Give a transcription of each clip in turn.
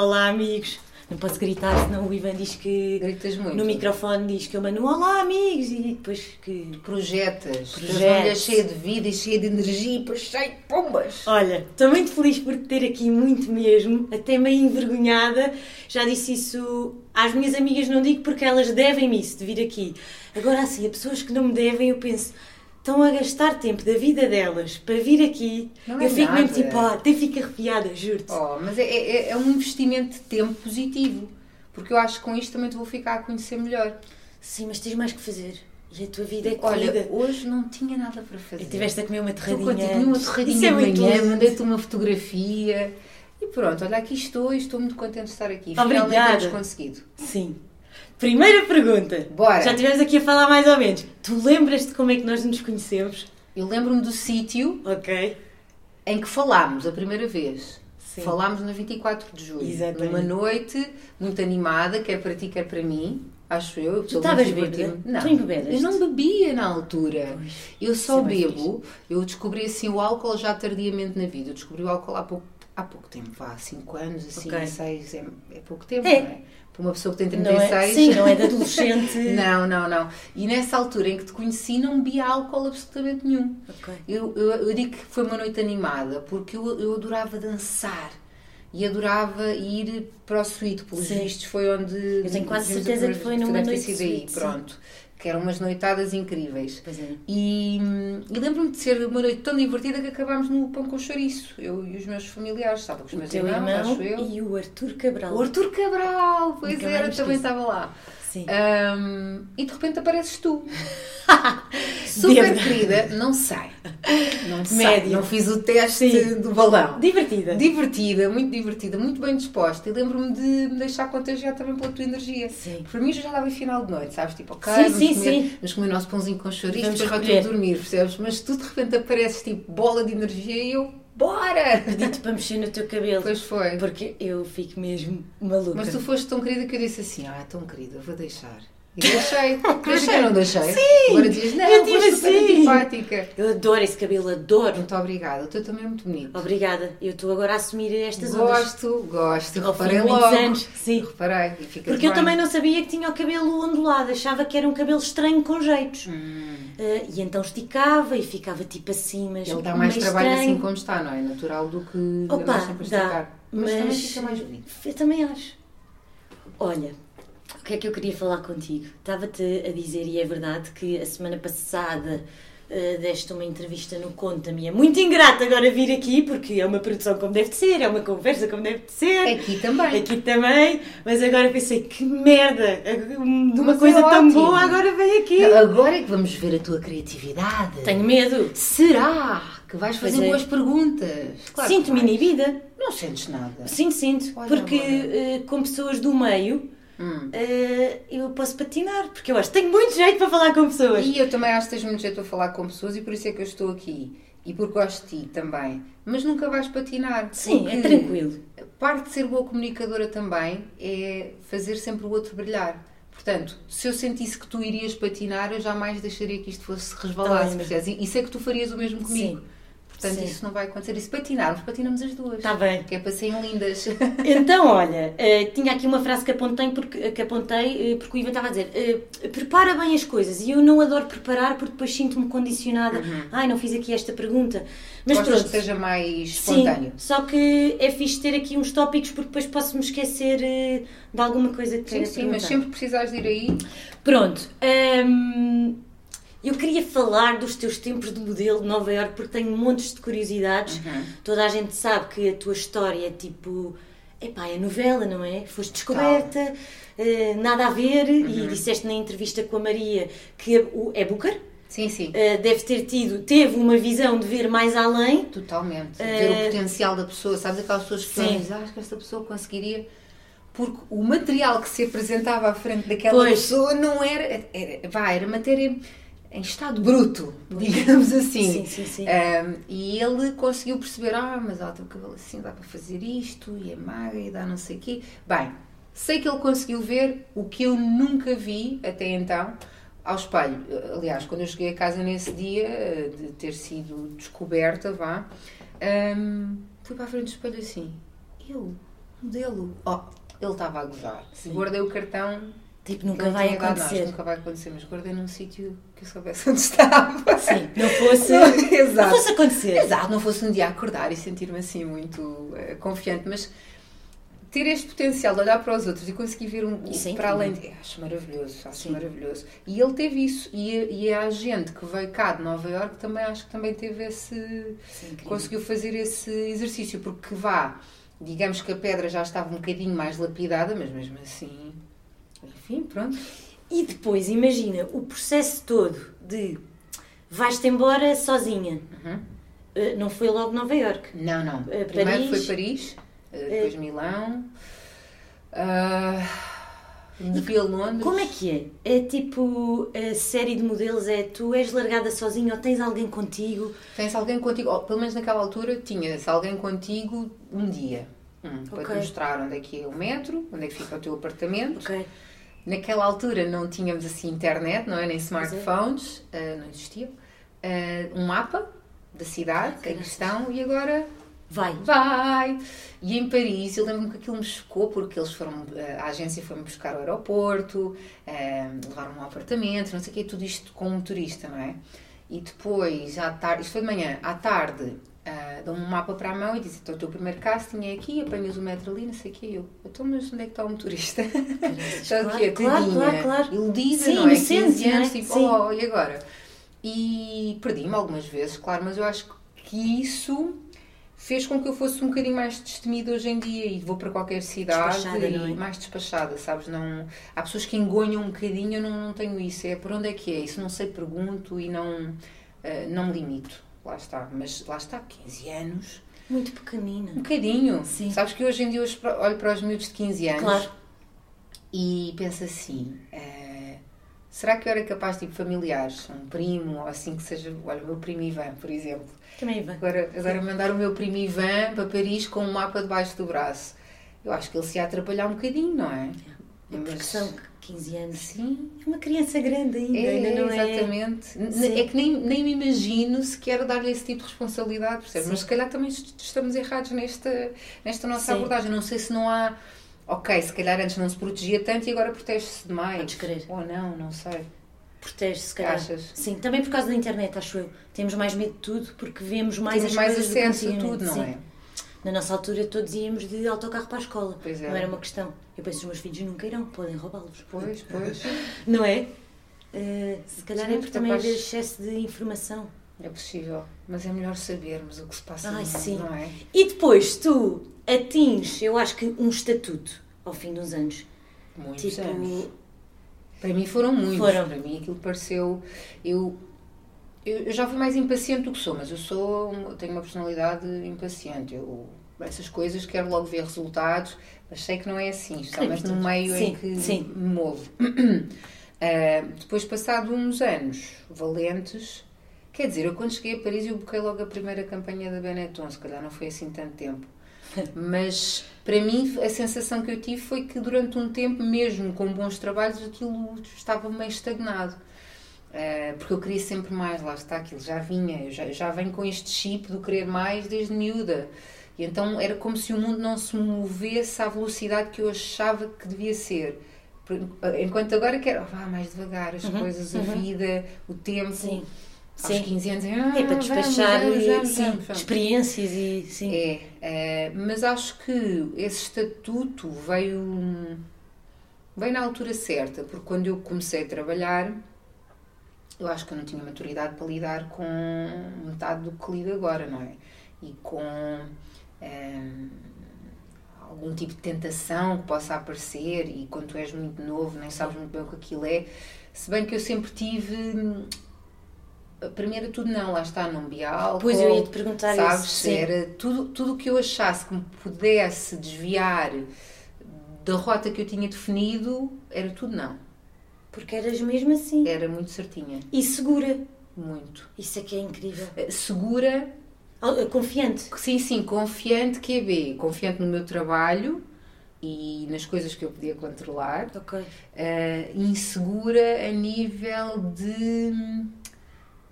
Olá, amigos. Não posso gritar, senão o Ivan diz que. Gritas muito. No microfone diz que eu mando olá, amigos, e depois que. Projetas. Projetas. Cheia de vida e cheia de energia e depois cheia de pombas. Olha, estou muito feliz por te ter aqui, muito mesmo, até meio envergonhada. Já disse isso às minhas amigas, não digo porque elas devem-me isso, de vir aqui. Agora, assim, a pessoas que não me devem, eu penso, estão a gastar tempo da vida delas para vir aqui. Não eu é fico mesmo nada. tipo, ah, até fico arrepiada, juro-te. Oh, mas é, é, é um investimento de tempo positivo. Porque eu acho que com isto também te vou ficar a conhecer melhor. Sim, mas tens mais que fazer. E a tua vida é Olha, corrida. hoje não tinha nada para fazer. E tiveste a comer uma Estou terradinha. contigo, comi uma antes. torradinha Isso é de muito manhã, mandei-te uma fotografia. E pronto, olha, aqui estou e estou muito contente de estar aqui. Obrigada. Finalmente temos conseguido. Sim. Primeira pergunta. Bora. Já estivemos aqui a falar mais ou menos. Tu lembras-te como é que nós nos conhecemos? Eu lembro-me do sítio Ok. em que falámos a primeira vez. Sim. Falámos na 24 de julho. Exatamente. Numa noite muito animada, quer para ti, quer para mim. Acho eu. Tu estavas bêbada? Não. Eu não bebia na altura. Pois. Eu só é bebo. Eu descobri assim o álcool já tardiamente na vida. Eu descobri o álcool há pouco, há pouco tempo, há 5 anos, assim, Ok. 6, é, é pouco tempo, É. não é? Para uma pessoa que tem Não é, 36. sim, não é de adolescente. Não, não, não. E nessa altura em que te conheci, não bebia álcool absolutamente nenhum. Ok. Eu, eu, eu digo que foi uma noite animada porque eu, eu adorava dançar e adorava ir para o suíte. Pelos Sim. vistos, foi onde. Eu tenho quase certeza que foi numa noite aí, pronto. Que eram umas noitadas incríveis. Pois é. E, e lembro-me de ser uma noite tão divertida que acabámos no pão com chouriço. Eu e os meus familiares, estava com os meus irmãos, irmão acho eu. e o Arthur Cabral. O Arthur Cabral, pois Nunca era, também estava lá. Sim. Hum, e de repente apareces tu. Super querida, não sei. Não. Não fiz o teste Sim. do balão. Divertida. Divertida, muito divertida, muito bem disposta. E lembro-me de me deixar contagiar também pela tua energia. Sim. Para mim já estava em final de noite, sabes? Tipo, ok, Sim, vamos, sim, comer, sim. vamos comer o nosso pãozinho com chouriço, depois vai tudo dormir, percebes? Mas tu de repente apareces tipo bola de energia e eu, bora! Pedi-te para mexer no teu cabelo. Pois foi. Porque eu fico mesmo maluca. Mas tu foste tão querida que eu disse assim: Ah, tão querida, vou deixar. E deixei. Deixei ou não deixei? Sim! Agora dizes: Não, Eu tive assim. antipática. Eu adoro esse cabelo, adoro. Muito obrigada. O teu também é muito bonito. Obrigada. Eu estou agora a assumir estas ondas. Gosto, gosto. Ao Reparei logo. anos. Sim. Reparei. E fica Porque eu também não sabia que tinha o cabelo ondulado, achava que era um cabelo estranho com jeitos. Hum. Ah, e então esticava e ficava tipo assim, mas Ele dá mais trabalho estranho. assim como está, não é? Natural do que Opa, sempre dá, esticar. Mas, também mas- fica mais bonito. Eu também acho. Olha, o que é que eu queria falar contigo? Estava-te a dizer, e é verdade, que a semana passada ah, deste uma entrevista no Conta-me. É muito ingrato agora vir aqui, porque é uma produção como deve de ser, é uma conversa como deve de ser. Aqui também. Aqui também, mas agora pensei que merda, de uma Mas é coisa tão ótimo. boa agora vem aqui. Agora é que vamos ver a tua criatividade. Tenho medo. Será que vais Pois fazer é. boas perguntas? Claro Sinto-me inibida. Não sentes nada. Sinto, sinto. Olha porque eh, com pessoas do meio Hum. eh, eu posso patinar. Porque eu acho que tenho muito jeito para falar com pessoas. E eu também acho que tens muito jeito a falar com pessoas e por isso é que eu estou aqui. E porque gosto de ti também. Mas nunca vais patinar. Sim, é tranquilo. Parte de ser boa comunicadora também é fazer sempre o outro brilhar. Portanto, se eu sentisse que tu irias patinar, eu jamais deixaria que isto fosse resvalar. Tá? E sei que tu farias o mesmo comigo. Sim. Portanto, Sim. isso não vai acontecer. E se patinarmos, patinamos as duas. Está bem. Que é para serem lindas. Então, olha, eh, tinha aqui uma frase que apontei porque, que apontei, eh, porque o Ivan estava a dizer: eh, prepara bem as coisas. E eu não adoro preparar porque depois sinto-me condicionada. Ai, não fiz aqui esta pergunta. Mas Uhum. Gostas pronto. que seja mais Sim, espontâneo. só que é fixe ter aqui uns tópicos porque depois posso-me esquecer eh, de alguma coisa que Sim, sim, mas sempre precisares de ir aí. Pronto. hum, eu queria falar dos teus tempos de modelo de Nova Iorque porque tenho montes de curiosidades. Uhum. Toda a gente sabe que a tua história é tipo. Epá, é novela, não é? Foste descoberta, eh, nada a ver, Uhum. e disseste na entrevista com a Maria que o- é Booker. Sim, sim. eh, deve ter tido, teve uma visão de ver mais além. Totalmente. Eh, Ver o potencial da pessoa. Sabes aquelas pessoas que Sim. dizem, ah, acho que esta pessoa conseguiria. Porque o material que se apresentava à frente daquela Pois. pessoa não era, era. Vá, era matéria em estado bruto, digamos assim. Sim, sim, sim. Ahm, e ele conseguiu perceber, ah, mas ela tem o cabelo assim, dá para fazer isto, e é magra, e dá não sei o quê. Bem, sei que ele conseguiu ver o que eu nunca vi até então ao espelho. Aliás, quando eu cheguei a casa nesse dia, eh, de ter sido descoberta, vá, ahm, fui para a frente do espelho assim, eu, modelo. Oh, ele estava a gozar. Guardei o cartão. Tipo, nunca vai acontecer. Nada, nunca vai acontecer, mas guardei num sítio que eu soubesse onde estava. Sim, não fosse, não, exato. não fosse acontecer. Exato, não fosse um dia acordar e sentir-me assim muito uh, confiante, mas ter este potencial de olhar para os outros e conseguir ver um, é para além de. Acho maravilhoso, acho Sim. maravilhoso. E ele teve isso. E, e a gente que veio cá de Nova Iorque também acho que também teve esse. É conseguiu fazer esse exercício, porque vá, digamos que a pedra já estava um bocadinho mais lapidada, mas mesmo assim. Enfim, pronto. E depois, imagina, o processo todo de vais-te embora sozinha. Uhum. Uh, Não foi logo Nova Iorque. Não, não. Eh, Primeiro Paris. foi Paris, eh, depois Milão. ah, a Londres. Como é que é? É tipo, a série de modelos é tu és largada sozinha ou tens alguém contigo? Tens alguém contigo, ou, pelo menos naquela altura tinhas alguém contigo um dia. Hum, Para te mostrar onde é que é o metro, onde é que fica o teu apartamento. Ok. Naquela altura não tínhamos assim internet, não é? Nem é. smartphones, ah, não existia. Ah, um mapa da cidade, que é caraças. questão, e agora Vai. vai! E em Paris, eu lembro-me que aquilo me chocou porque eles foram, eh, a agência foi-me buscar ao aeroporto, eh, levaram-me ao apartamento, não sei o quê, tudo isto com um turista, não é? E depois, à tarde, isto foi de manhã, à tarde, eh, dão-me um mapa para a mão e dizem: então o teu primeiro casting é aqui, apanhas o metro ali, não sei o quê. Eu, então, mas onde é que está o motorista? Está o quê? claro, Tadinha, claro, claro. iludida, Sim, não é? inocente, 15 anos, não é? tipo, Sim. oh, e agora? E perdi-me algumas vezes, claro, mas eu acho que isso fez com que eu fosse um bocadinho mais destemida hoje em dia e vou para qualquer cidade e é? mais despachada, sabes? Não, há pessoas que engonham um bocadinho, eu não, não tenho isso. É por onde é que é? Isso não sei, pergunto e não, eh, não me limito. Lá está. Mas lá está, 15 anos. Muito pequenina. Um bocadinho. Sim. Sabes que hoje em dia olho para os miúdos de 15 anos Claro. e penso assim: eh, será que eu era capaz de tipo, familiares, um primo ou assim que seja, olha, o meu primo Ivan, por exemplo. Também vai. Agora, agora mandar o meu primo Ivan para Paris com um mapa debaixo do braço. Eu acho que ele se ia atrapalhar um bocadinho, não é? É porque são 15 anos. Sim, É uma criança grande ainda, é, ainda não é. exatamente. N- Sim. É que nem, nem me imagino sequer dar-lhe esse tipo de responsabilidade, percebes? Mas se calhar também est- estamos errados nesta, nesta nossa Sim. abordagem. Não sei se não há. Ok, se calhar antes não se protegia tanto e agora protege-se demais. Podes crer. Ou não, não sei. Protege-se, se calhar. Achas? Sim, também por causa da internet, acho eu. Temos mais medo de tudo porque vemos mais Temos as mais acesso a tudo, não Sim. é? Na nossa altura todos íamos de autocarro para a escola. Pois é. Não era uma questão. Eu penso, os meus filhos nunca irão, podem roubá-los. Pois, pois. Não é? Eh, se calhar Sim, é por também haver excesso de informação. É possível. Mas é melhor sabermos o que se passa Ai, sim. não é? E depois tu atinges, eu acho que um estatuto ao fim dos anos. Muitos tipo, anos. Para mim foram muitos. Foram. Para mim aquilo pareceu. Eu, eu, já fui mais impaciente do que sou, mas eu sou tenho uma personalidade impaciente. Eu, essas coisas quero logo ver resultados, mas sei que não é assim. Está mais no meio em Sim, que sim. me movo. Ah, depois, passado uns anos valentes, quer dizer, eu quando cheguei a Paris eu buquei logo a primeira campanha da Benetton, se calhar não foi assim tanto tempo. Mas para mim a sensação que eu tive foi que durante um tempo, mesmo com bons trabalhos, aquilo estava meio estagnado. Eh, porque eu queria sempre mais, lá está, aquilo já vinha, eu já, já venho com este chip do querer mais desde miúda. E então era como se o mundo não se movesse à velocidade que eu achava que devia ser. Enquanto agora quero, vá mais devagar, as coisas, a vida, o tempo. Sim. Aos Sim. 15 anos, ah, É para despachar vamos, vamos, sim, vamos, vamos. experiências e sim. É, é, mas acho que esse estatuto veio, veio na altura certa, porque quando eu comecei a trabalhar, eu acho que eu não tinha maturidade para lidar com metade do que lido agora, não é? E com ehm, algum tipo de tentação que possa aparecer, e quando tu és muito novo, nem sabes muito bem o que aquilo é. Se bem que eu sempre tive. hum, Primeiro tudo não, lá está, não álcool. Pois eu ia te perguntar Sabes? isso. Sim. Era tudo tudo o que eu achasse que me pudesse desviar da rota que eu tinha definido, era tudo não. Porque eras mesmo assim. Era muito certinha. E segura. Muito. Isso é que é incrível. Eh, Segura, Confiante. sim, sim, confiante que é B. Confiante no meu trabalho e nas coisas que eu podia controlar. Ok. Eh, insegura a nível de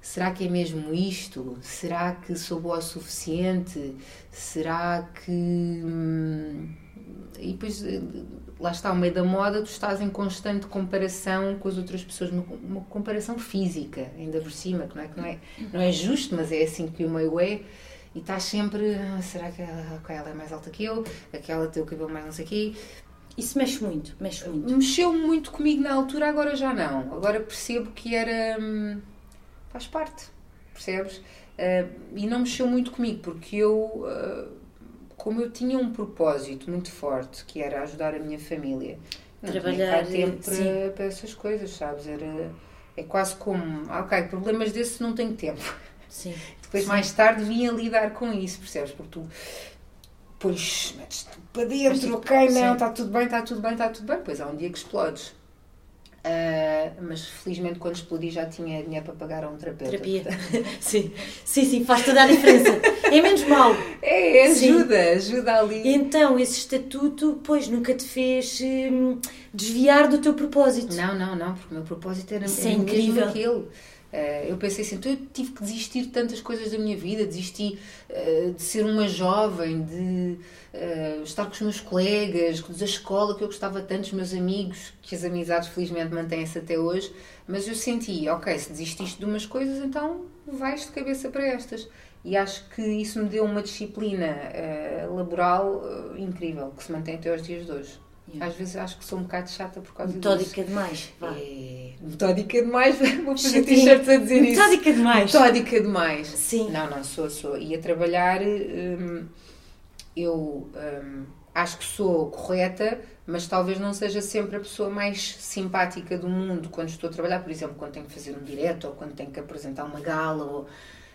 será que é mesmo isto? Será que sou boa o suficiente? Será que hum, e depois, eh, lá está, ao meio da moda, tu estás em constante comparação com as outras pessoas, uma, uma comparação física, ainda por cima, que não é, que não é, não é justo, mas é assim que o meio é. E estás sempre, ah, será que ela, ela é mais alta que eu? Aquela tem o cabelo mais não sei aqui. Isso mexe muito, mexe muito. Mexeu muito comigo na altura, agora já não. Agora percebo que era. Hum, faz parte, percebes? Uh, e não mexeu muito comigo, porque eu. Uh, como eu tinha um propósito muito forte, que era ajudar a minha família, trabalhar não tempo para, para, essas coisas, sabes? Era, é quase como, ah, ok, problemas desses não tenho tempo. Sim. Depois, Sim. mais tarde, vinha lidar com isso, percebes? Porque tu pois metes para dentro, ok, não, está tudo bem, está tudo bem, está tudo bem. Pois há um dia que explodes. Uh, mas felizmente quando explodi já tinha dinheiro para pagar a um terapeuta. Terapia. sim, sim, sim, faz toda a diferença. É menos mal. É, ajuda, sim. ajuda ali. Então, esse estatuto, pois, nunca te fez hum, desviar do teu propósito. Não, não, não, porque o meu propósito era, Isso era é incrível. aquele. Uh, eu pensei assim, então eu tive que desistir de tantas coisas da minha vida, desisti uh, de ser uma jovem, de uh, estar com os meus colegas, da escola que eu gostava tanto, os meus amigos, que as amizades felizmente mantêm-se até hoje, mas eu senti, ok, se desististe de umas coisas, então vais de cabeça para estas. E acho que isso me deu uma disciplina laboral incrível, que se mantém até aos dias de hoje. Yeah. Às vezes acho que sou um bocado chata por causa metódica disso. demais. Vá. É... Metódica demais, vou fazer t-shirts a dizer isso. Metódica demais. Metódica demais. Sim. Não, não, sou, sou. E a trabalhar, hum, eu hum, acho que sou correta, mas talvez não seja sempre a pessoa mais simpática do mundo quando estou a trabalhar, por exemplo, quando tenho que fazer um direto ou quando tenho que apresentar uma gala ou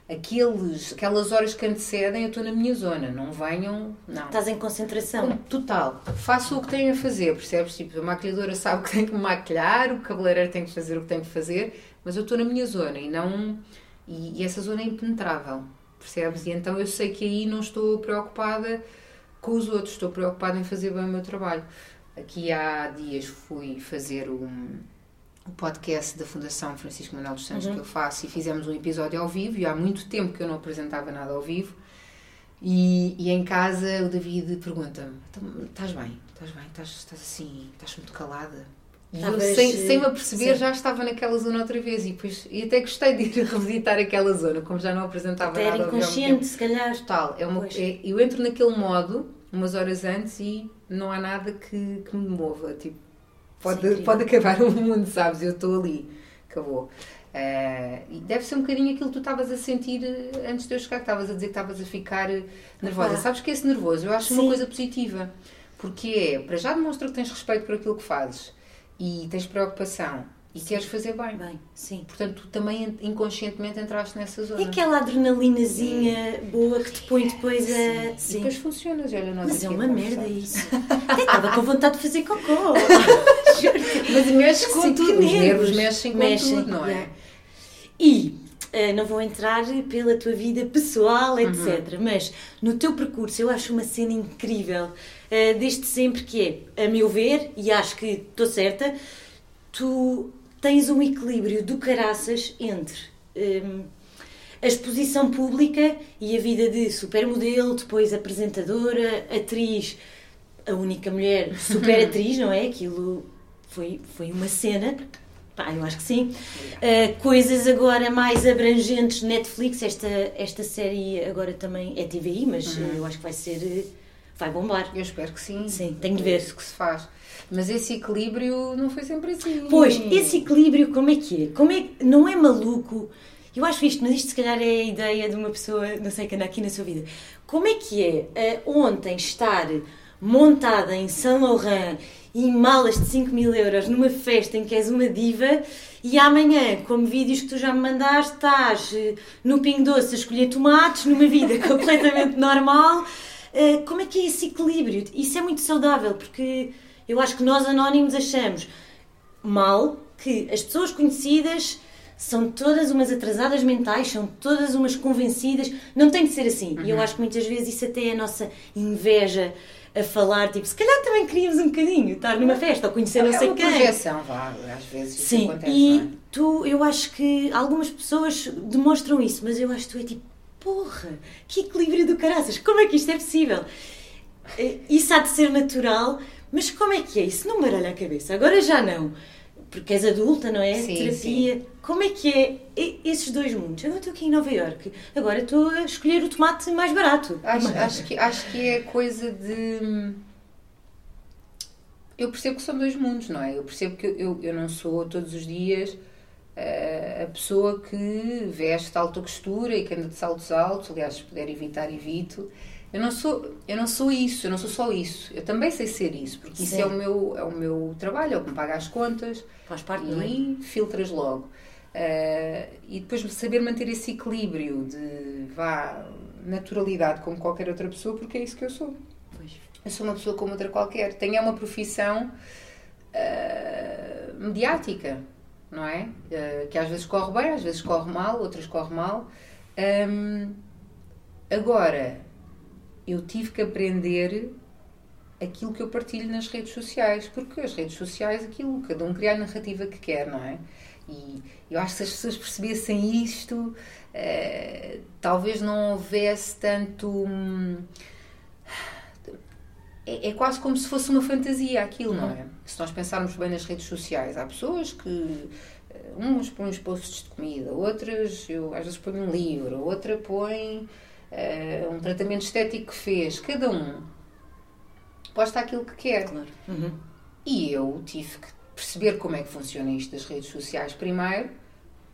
aqueles, aquelas horas que antecedem, eu estou na minha zona, não venham, não. Estás em concentração? Total. Faço o que tenho a fazer, percebes? Tipo, a maquilhadora sabe que tem que me maquilhar, o cabeleireiro tem que fazer o que tem que fazer, mas eu estou na minha zona e não. E, e essa zona é impenetrável, percebes? E então eu sei que aí não estou preocupada com os outros, estou preocupada em fazer bem o meu trabalho. Aqui há dias fui fazer um o podcast da Fundação Francisco Manuel dos Santos uhum. que eu faço e fizemos um episódio ao vivo e há muito tempo que eu não apresentava nada ao vivo e, e em casa o David pergunta-me então, estás bem, estás bem, estás, estás assim estás muito calada sem, sem me aperceber, sim. já estava naquela zona outra vez. E, depois, e até gostei de ir revisitar aquela zona, como já não apresentava até nada. Era inconsciente, se calhar. Total. É uma, é, eu entro naquele modo, umas horas antes, e não há nada que, que me mova. Tipo, Pode, pode acabar o mundo, sabes? Eu estou ali. Acabou. Uh, e deve ser um bocadinho aquilo que tu estavas a sentir eh, antes de eu chegar, que estavas a dizer que estavas a ficar eh, nervosa. Ah. Sabes que esse nervoso eu acho Sim. uma coisa positiva, porque é, para já demonstra que tens respeito por aquilo que fazes e tens preocupação e sim. queres fazer bem. Bem, sim. Portanto, tu também inconscientemente entraste nessa zona. É aquela adrenalinazinha é. boa que te põe depois a. Sim. E depois funcionas, olha, nós Mas é uma merda isso. Estava com vontade de fazer cocô. Mas mexe com sim, tudo. Os nervos mexem com mexem, tudo, não é? E uh, não vou entrar pela tua vida pessoal, etc. Uhum. Mas no teu percurso eu acho uma cena incrível. Uh, desde sempre que é, a meu ver, e acho que estou certa, tu tens um equilíbrio do caraças entre um, a exposição pública e a vida de supermodelo, depois apresentadora, atriz, a única mulher super atriz, não é? Aquilo foi, foi uma cena. Pá, eu acho que sim. Uh, coisas agora mais abrangentes, Netflix, esta, esta série agora também é TVI, mas uhum. eu acho que vai ser. vai bombar. Eu espero que sim. Sim, tenho de ver. É isso que se faz. Mas esse equilíbrio não foi sempre assim. Pois, esse equilíbrio, como é que é? Como é não é maluco? Eu acho isto, mas isto se calhar é a ideia de uma pessoa, não sei, que anda aqui na sua vida. Como é que é uh, ontem estar montada em Saint Laurent e malas de 5 mil euros numa festa em que és uma diva e amanhã, como vídeos que tu já me mandaste, estás uh, no Pingo Doce a escolher tomates numa vida completamente normal. Uh, como é que é esse equilíbrio? Isso é muito saudável porque eu acho que nós anónimos achamos mal que as pessoas conhecidas são todas umas atrasadas mentais, são todas umas convencidas. Não tem de ser assim. Uhum. E eu acho que muitas vezes isso até é a nossa inveja a falar, tipo, se calhar também queríamos um bocadinho estar numa festa ou conhecer é, não sei é quem. projeção, vá, às vezes Sim, acontece, e é? tu, eu acho que algumas pessoas demonstram isso, mas eu acho que tu é tipo, porra, que equilíbrio do caraças, como é que isto é possível? Eh, Isso há de ser natural, mas como é que é? Isso não baralha a cabeça. Agora já não. Porque és adulta, não é? Sim, Terapia. Como é que é e- esses dois mundos? Agora estou aqui em Nova Iorque. Agora estou a escolher o tomate mais barato. Acho, acho, que, acho que é coisa de. Eu percebo que são dois mundos, não é? Eu percebo que eu, eu não sou todos os dias eh, a pessoa que veste alta costura e que anda de saltos altos. Aliás, se puder evitar, evito. Eu não sou, eu não sou isso, eu não sou só isso. Eu também sei ser isso, porque isso Sim. é o, meu, é o meu trabalho, é o que me paga as contas Faz parte, não é? e filtras logo. Eh, e depois saber manter esse equilíbrio de vá, naturalidade como qualquer outra pessoa, porque é isso que eu sou. Pois. Eu sou uma pessoa como outra qualquer. Tenho é uma profissão eh, mediática, não é? Eh, que às vezes corre bem, às vezes corre mal, outras corre mal. Hum, agora, eu tive que aprender aquilo que eu partilho nas redes sociais, porque as redes sociais, aquilo, cada um cria a narrativa que quer, não é? E eu acho que se as pessoas percebessem isto, eh, talvez não houvesse tanto. hum, é, é quase como se fosse uma fantasia aquilo, não é? Se nós pensarmos bem nas redes sociais, há pessoas que eh, uns põem os posts de comida, outras, eu às vezes ponho um livro, outra põe eh, um tratamento estético que fez, cada um posta aquilo que quer. Claro. Uhum. E eu tive que perceber como é que funciona isto das redes sociais primeiro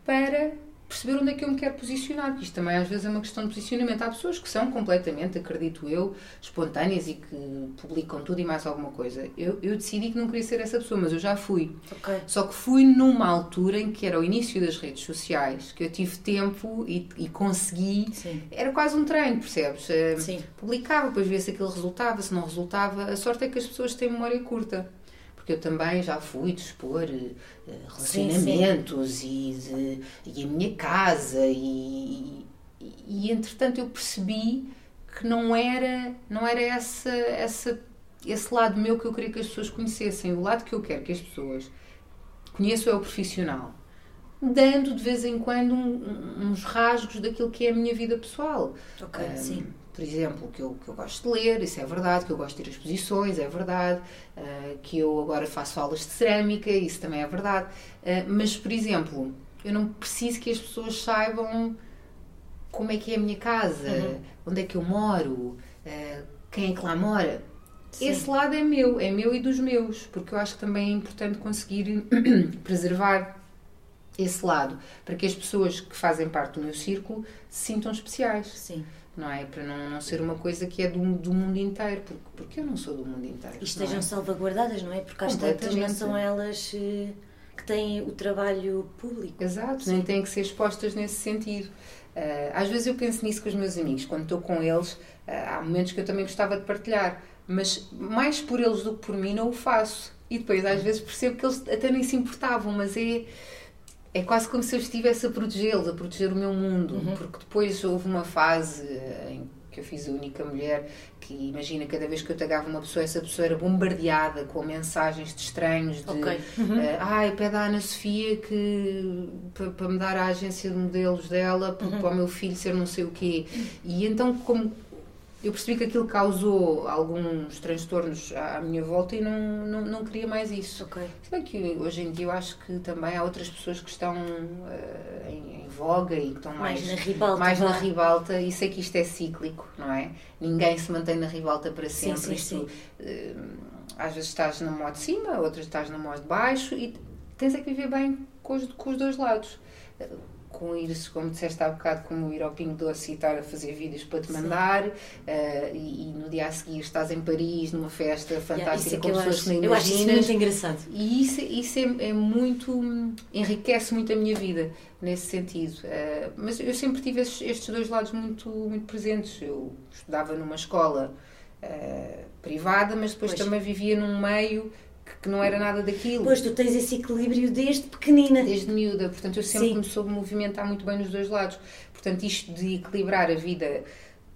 para perceber onde é que eu me quero posicionar, que isto também às vezes é uma questão de posicionamento. Há pessoas que são completamente, acredito eu, espontâneas e que publicam tudo e mais alguma coisa. Eu, eu decidi que não queria ser essa pessoa, mas eu já fui. Ok. Só que fui numa altura em que era o início das redes sociais, que eu tive tempo e, e consegui. Sim. Era quase um treino, percebes? Eh, Sim. Publicava, depois via se aquilo resultava, se não resultava. A sorte é que as pessoas têm memória curta. Porque eu também já fui dispor eh, relacionamentos E, de- e a minha casa e, e, e, entretanto eu percebi que não era, não era essa, essa, esse lado meu que eu queria que as pessoas conhecessem. O lado que eu quero que as pessoas conheçam é o profissional. Dando de vez em quando um- uns rasgos daquilo que é a minha vida pessoal. Ok, Um, sim. Por exemplo, que eu, que eu gosto de ler, isso é verdade, que eu gosto de ir a exposições, é verdade, uh, que eu agora faço aulas de cerâmica, isso também é verdade. Uh, mas, por exemplo, eu não preciso que as pessoas saibam como é que é a minha casa, Uhum. onde é que eu moro, uh, quem é que lá mora. Sim. Esse lado é meu, é meu e dos meus, porque eu acho que também é importante conseguir preservar esse lado, para que as pessoas que fazem parte do meu círculo se sintam especiais Sim. não é? Para não, não ser uma coisa que é do, do mundo inteiro, porque, porque eu não sou do mundo inteiro. E estejam é? salvaguardadas, não é? Porque às tantas não são elas eh, que têm o trabalho público. Exato, Sim. nem têm que ser expostas nesse sentido. Ah, às vezes eu penso nisso com os meus amigos, quando estou com eles, ah, há momentos que eu também gostava de partilhar, mas mais por eles do que por mim não o faço. E depois às vezes percebo que eles até nem se importavam, mas é, é quase como se eu estivesse a protegê-los, a proteger o meu mundo, Uhum. porque depois houve uma fase eh, em que eu fiz a única mulher que imagina cada vez que eu tagava uma pessoa essa pessoa era bombardeada com mensagens de estranhos de Ok. Uhum. eh, ai pede à Ana Sofia que para, para me dar a agência de modelos dela para, Uhum. para o meu filho ser não sei o quê e então como eu percebi que aquilo causou alguns transtornos à minha volta e não, não, não queria mais isso Ok. se bem que hoje em dia eu acho que também há outras pessoas que estão eh, em, em voga e que estão Mais, mais, na ribalta. mais na ribalta e sei que isto é cíclico, não é? Ninguém se mantém na ribalta para Sim, sempre. sim, Isto, eh, às vezes estás na mão de cima, outras estás na mão de baixo e tens é que viver bem com os, com os dois lados. Eh, Com ir, como disseste há bocado, como ir ao Pingo Doce e estar a fazer vídeos para te mandar eh, e, e no dia a seguir estás em Paris numa festa Yeah, fantástica isso é com pessoas acho, que nem eu acho isso muito engraçado. E isso, isso é, é muito. enriquece muito a minha vida nesse sentido. Eh, mas eu sempre tive estes, estes dois lados muito, muito presentes. Eu estudava numa escola eh, privada, mas depois Pois. também vivia num meio que, não era nada daquilo. Pois tu tens esse equilíbrio desde pequenina. Desde miúda, portanto eu sempre Sim. me soube movimentar muito bem nos dois lados. Portanto, isto de equilibrar a vida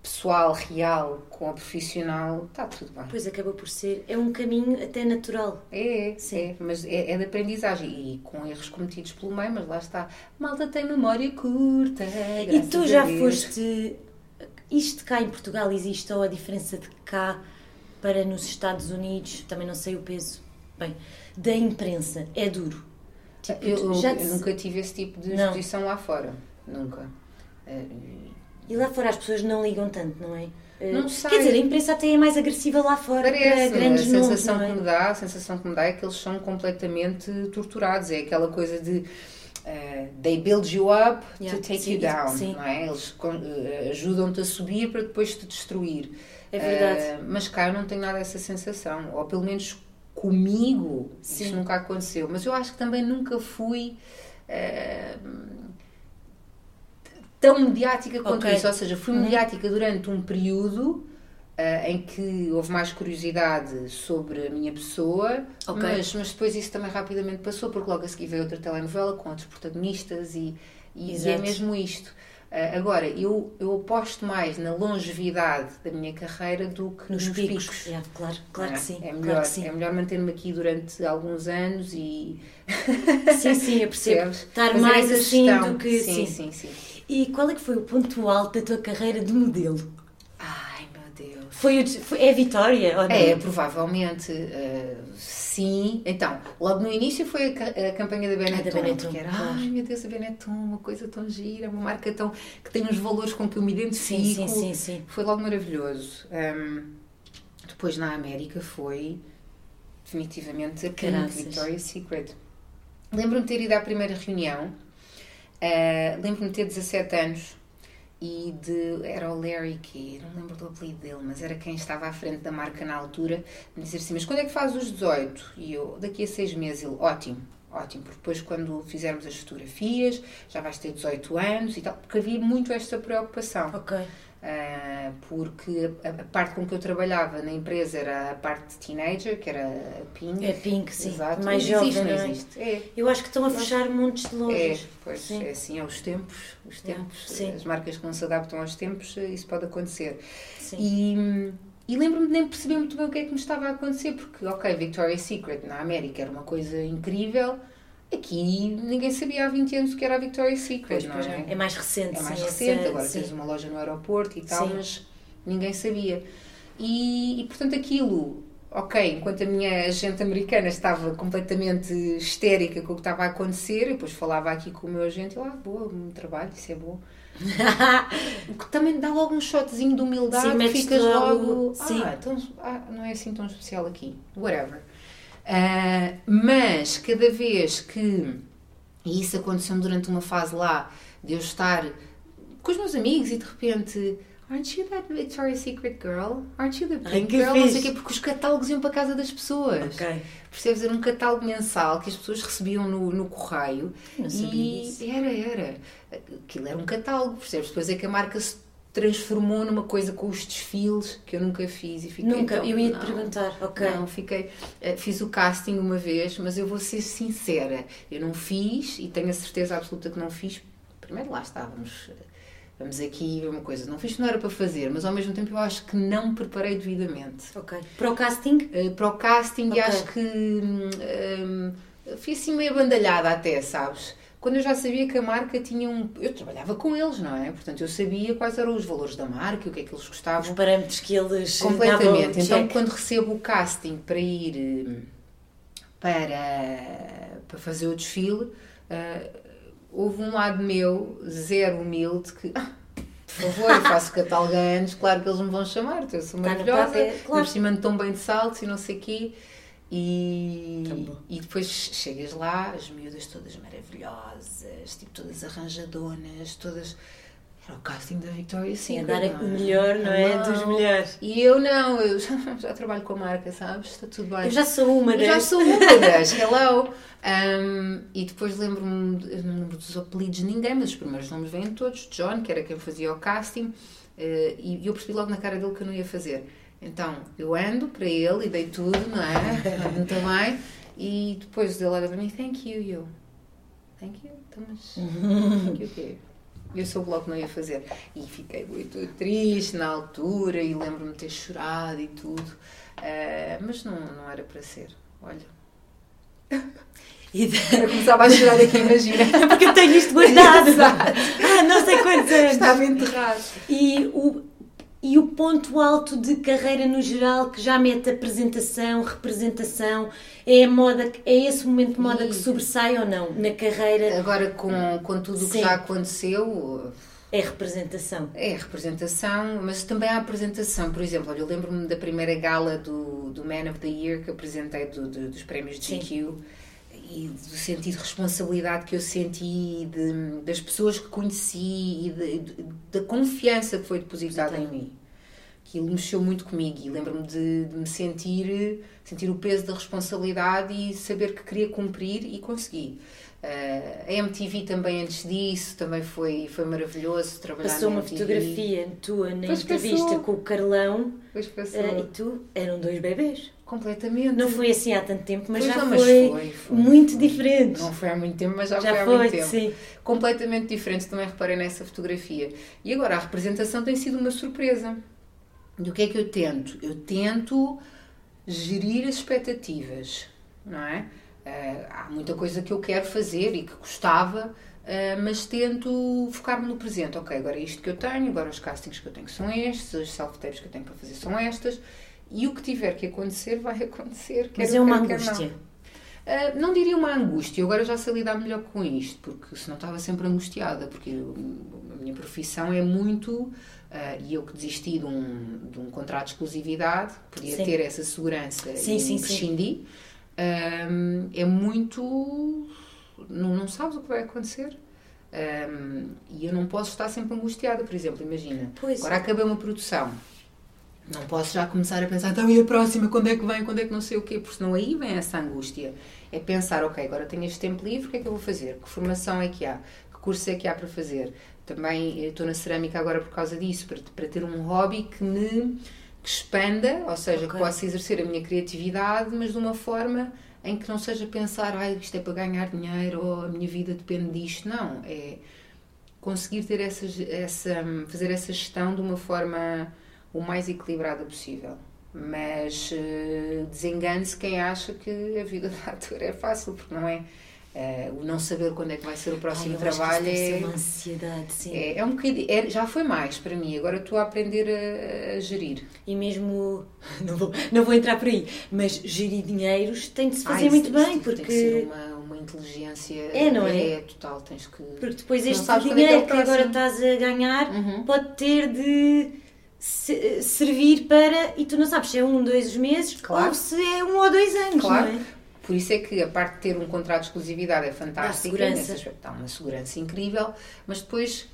pessoal, real, com a profissional, está tudo bem. Pois acaba por ser. É um caminho até natural. É, é, Sim. é, mas é, é de aprendizagem e com erros cometidos pelo meio, mas lá está. Malta tem memória curta. E tu já foste. Isto cá em Portugal existe ou a diferença de cá para nos Estados Unidos, também não sei o peso, bem, da imprensa, é duro. Tipo, eu, eu, eu nunca tive esse tipo de exposição não. lá fora, nunca. Eh, e lá fora as pessoas não ligam tanto, não é? Eh, não sei. Quer dizer, a imprensa até é mais agressiva lá fora Parece, para grandes a sensação nomes, é? que me dá, A sensação que me dá é que eles são completamente torturados. É aquela coisa de... Uh, they build you up yeah, to take sim, you down, sim. não é? Eles ajudam-te a subir para depois te destruir. É verdade. Uh, mas cá eu não tenho nada dessa sensação, ou pelo menos comigo sim. isso nunca aconteceu. Mas eu acho que também nunca fui tão mediática quanto okay. isso. Ou seja, fui uhum. mediática durante um período uh, em que houve mais curiosidade sobre a minha pessoa, okay. mas, mas depois isso também rapidamente passou, porque logo a seguir veio outra telenovela com outros protagonistas e, e, e é mesmo isto. Uh, agora, eu, eu aposto mais na longevidade da minha carreira do que nos, nos picos. picos. Yeah, claro, claro é? que sim. É melhor, claro sim. É melhor manter-me aqui durante alguns anos e. Sim, sim, eu percebo. Estar mais assim do que. Sim, sim, sim. sim. E qual é que foi o ponto alto da tua carreira de modelo? Ai, meu Deus. Foi, o, foi é a Vitória? Ou não? É, provavelmente. Uh, sim. Então, logo no início foi a, a campanha da Benetton. Ah, da Benetton. Que era, ai meu Deus, a Benetton, uma coisa tão gira, uma marca tão... que tem uns valores com que eu me identifico. Sim, sim, sim. sim. Foi logo maravilhoso. Um, depois na América foi definitivamente a Pink Victoria's Secret. Lembro-me de ter ido à primeira reunião Uh, Lembro-me de ter 17 anos e de. Era o Larry que não lembro do apelido dele, mas era quem estava à frente da marca na altura, me dizer assim: Mas quando é que faz os 18? E eu, daqui a 6 meses, ele, ótimo, ótimo, porque depois quando fizermos as fotografias já vais ter 18 anos e tal, porque havia muito esta preocupação. Ok. Uh, porque a, parte com que eu trabalhava na empresa era a parte de teenager, que era a Pink. É Pink, sim. Exato. Mais não jovem, existe, não, não existe. É. Eu acho que estão a fechar montes de lojas. É, pois, sim. é assim, é os tempos, os tempos, é, as marcas que não se adaptam aos tempos, isso pode acontecer. Sim. E, e lembro-me de nem perceber muito bem o que é que me estava a acontecer, porque, ok, Victoria's Secret na América era uma coisa incrível, Aqui ninguém sabia há 20 anos o que era a Victoria's Secret, pois, é? É mais recente, É mais sim, recente, agora sim. tens uma loja no aeroporto e tal, sim. mas ninguém sabia. E, e, portanto aquilo, ok, enquanto a minha agente americana estava completamente histérica com o que estava a acontecer, depois falava aqui com o meu agente e lá, ah, boa, um trabalho, isso é bom. o que também dá logo um shotzinho de humildade, sim, ficas logo, logo. Ah, então, ah, não é assim tão especial aqui, whatever. Uh, mas cada vez que, e isso aconteceu durante uma fase lá, de eu estar com os meus amigos e de repente. Aren't you that Victoria's Secret girl? Aren't you the pink Ai, girl? Não sei quê, porque os catálogos iam para a casa das pessoas. Okay. Percebes? Era um catálogo mensal que as pessoas recebiam no, no correio. Não e isso. era, era. Aquilo era um catálogo, percebes? Depois é que a marca se transformou numa coisa com os desfiles que eu nunca fiz e fiquei nunca eu ia te perguntar ok. Não fiquei eh, fiz o casting uma vez mas eu vou ser sincera eu não fiz e tenho a certeza absoluta que não fiz primeiro lá estávamos eh, vamos aqui ver uma coisa não fiz não era para fazer mas ao mesmo tempo eu acho que não me preparei devidamente. Ok. Para o casting? Uh, para o casting okay. e acho que um, um, fui assim meio abandalhada até sabes quando eu já sabia que a marca tinha um. Eu trabalhava com eles, não é? Portanto, eu sabia quais eram os valores da marca, o que é que eles gostavam. Os parâmetros que eles. Completamente. Então, check. quando recebo o casting para ir para, para fazer o desfile, uh, houve um lado meu, zero humilde, que. Ah, por favor, eu faço catálogo anos, claro que eles me vão chamar, então eu sou maravilhosa, é, claro. por cima tão bem de saltos e não sei o quê. E, e depois chegas lá, as miúdas todas maravilhosas, tipo todas arranjadonas, todas. Era o casting da Victoria's Secret. Sim, dar o melhor, não é? Não. Dos melhores. E eu não, eu já, já, trabalho com a marca, sabes? Está tudo bem. Eu já sou uma das. já sou uma das, hello! Um, e depois lembro-me, lembro dos apelidos de ninguém, mas os primeiros nomes vêm todos. John, que era quem fazia o casting, uh, e eu percebi logo na cara dele que eu não ia fazer. Então, eu ando para ele e dei tudo, não é? Ando também. E depois ele olha para mim, thank you, e eu, thank you, então, mas thank you o quê? Eu soube logo que não ia fazer. E fiquei muito triste na altura e lembro-me de ter chorado e tudo. Uh, mas não, não era para ser. Olha. E eu começava a chorar aqui, imagina. Porque eu tenho isto guardado. ah, não sei quantos anos. Estava enterrado. E o, e o ponto alto de carreira no geral que já mete apresentação, representação, é a moda, é esse momento de moda que Isso. sobressai ou não na carreira? Agora, com, com tudo o que Sim. já aconteceu, É representação. é a representação, mas também a apresentação. Por exemplo, olha, eu lembro-me da primeira gala do, do Man of the Year que apresentei do- do- dos prémios de Sim. GQ e do sentido de responsabilidade que eu senti, e de, das pessoas que conheci e de- de- da confiança que foi depositada em mim. Aquilo mexeu muito comigo e lembro-me de, de me sentir, sentir o peso da responsabilidade e saber que queria cumprir e consegui. Uh, a MTV também antes disso também foi, foi maravilhoso trabalhar Passou uma fotografia tua na Pois entrevista passou. com o Carlão Pois passou. eh, e tu eram dois bebês. Completamente. Não foi assim há tanto tempo, mas Pois já não, foi, mas foi, foi, muito foi. diferente. Não foi há muito tempo, mas já, já foi há foi, muito tempo. sim. Completamente diferente, também reparei nessa fotografia. E agora a representação tem sido uma surpresa. E o que é que eu tento? Eu tento gerir as expectativas, não é? Ah, há muita coisa que eu quero fazer e que gostava, ah, mas tento focar-me no presente. Ok, agora é isto que eu tenho, agora os castings que eu tenho são estes, os self-tapes que eu tenho para fazer são estas, e o que tiver que acontecer, vai acontecer. Mas quer é uma queira, quer não. angústia. Uh, não diria uma angústia, eu agora já sei lidar melhor com isto, porque senão estava sempre angustiada, porque eu- a minha profissão é muito, uh, e eu que desisti de um, de um contrato de exclusividade, podia Sim. ter essa segurança Sim, e sim, prescindi, um, é muito. Não, não sabes o que vai acontecer. Um, e eu não posso estar sempre angustiada, por exemplo, imagina. Pois. Agora acabei uma produção. Não posso já começar a pensar, então e a próxima, quando é que vem, quando é que não sei o quê, porque senão aí vem essa angústia. É pensar, ok, agora tenho este tempo livre, o que é que eu vou fazer? Que formação é que há? Que curso é que há para fazer? Também estou na cerâmica agora por causa disso, para, para ter um hobby que me que expanda, ou seja, Ok. que possa exercer a minha criatividade, mas de uma forma em que não seja pensar, ai, isto é para ganhar dinheiro, ou a minha vida depende disto. Não, é conseguir ter essa, essa, fazer essa gestão de uma forma o mais equilibrada possível. Mas eh, desengane-se quem acha que a vida de ator é fácil, porque não é. Eh, o não saber quando é que vai ser o próximo Ai, que trabalho é, ser uma ansiedade, sim. é, é um bocadinho. é- já foi mais para mim, agora estou a aprender a, a gerir. E mesmo, não vou, não vou entrar por aí, mas gerir dinheiros tem de se fazer Ah, muito isso- bem, isso Tem que porque, ser uma, uma inteligência. É, não é? É, total, tens que. porque depois este é que é dinheiro que, agora próximo. estás a ganhar Uhum. pode ter de se- servir para, e tu não sabes se é um, dois meses Claro. ou se é um ou dois anos, Claro. é? Por isso é que a parte de ter um contrato de exclusividade é fantástica, segurança. nesse aspecto dá uma segurança incrível, mas depois,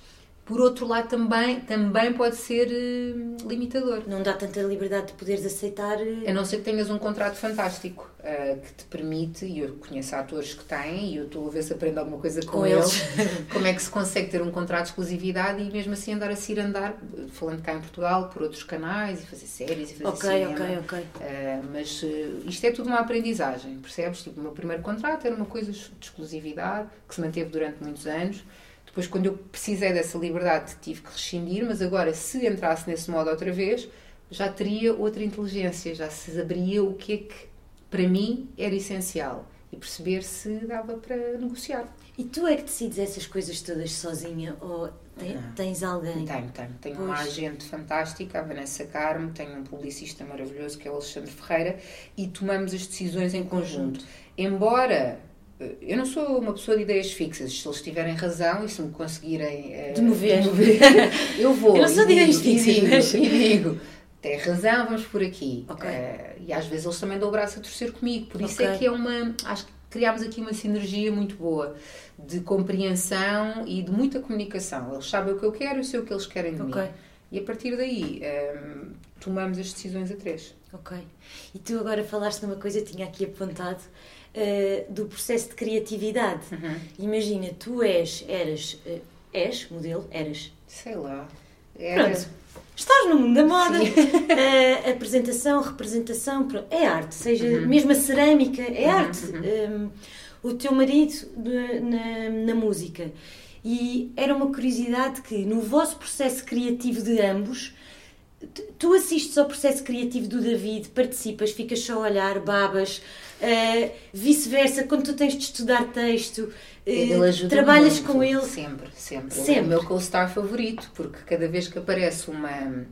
por outro lado, também, também pode ser eh, limitador. Não dá tanta liberdade de poderes aceitar. eh, A não ser que tenhas um contrato fantástico eh, que te permite, e eu conheço atores que têm, e eu estou a ver se aprendo alguma coisa com, Com eles, como é que se consegue ter um contrato de exclusividade e mesmo assim andar a se ir andar, eh, falando cá em Portugal, por outros canais e fazer séries e fazer Ok, cinema. ok, ok. Uh, mas uh, isto é tudo uma aprendizagem, percebes? Tipo, o meu primeiro contrato era uma coisa de exclusividade que se manteve durante muitos anos. Depois, quando eu precisei dessa liberdade, tive que rescindir, mas agora, se entrasse nesse modo outra vez, já teria outra inteligência, já se abria o que é que, para mim, era essencial e perceber se dava para negociar. E tu é que decides essas coisas todas sozinha ou te- Não. tens alguém? Tenho, tenho. Tenho uma Pois. agente fantástica, a Vanessa Carmo, tenho um publicista maravilhoso que é o Alexandre Ferreira e tomamos as decisões em conjunto. Embora eh, eu não sou uma pessoa de ideias fixas, se eles tiverem razão e se me conseguirem eh, De mover. eu vou. Eu não sou de ideias fixas, digo, mas- digo, tem razão, vamos por aqui. Ok. Eh, e às vezes eles também dão o braço a torcer comigo, por isso Ok. é que é uma. Acho que criámos aqui uma sinergia muito boa de compreensão e de muita comunicação. Eles sabem o que eu quero e eu sei o que eles querem de Ok. mim. E a partir daí hum, tomamos as decisões a três. Ok. E tu agora falaste numa coisa, eu tinha aqui apontado, eh, do processo de criatividade. Uhum. Imagina, tu és, eras, eh, és modelo, eras. Sei lá. Era- Pronto. Estás no mundo da moda. Eh, apresentação, representação, é arte. Seja Uhum. mesmo a cerâmica, é Uhum, arte. Um, o teu marido de- na, na música. E era uma curiosidade que no vosso processo criativo de ambos, tu- assistes ao processo criativo do David, participas, ficas só a olhar, babas, eh, vice-versa, quando tu tens de estudar texto, Ele ajuda trabalhas muito. com ele. Sempre, sempre. Ele Sempre. É o meu co-star favorito, porque cada vez que aparece uma,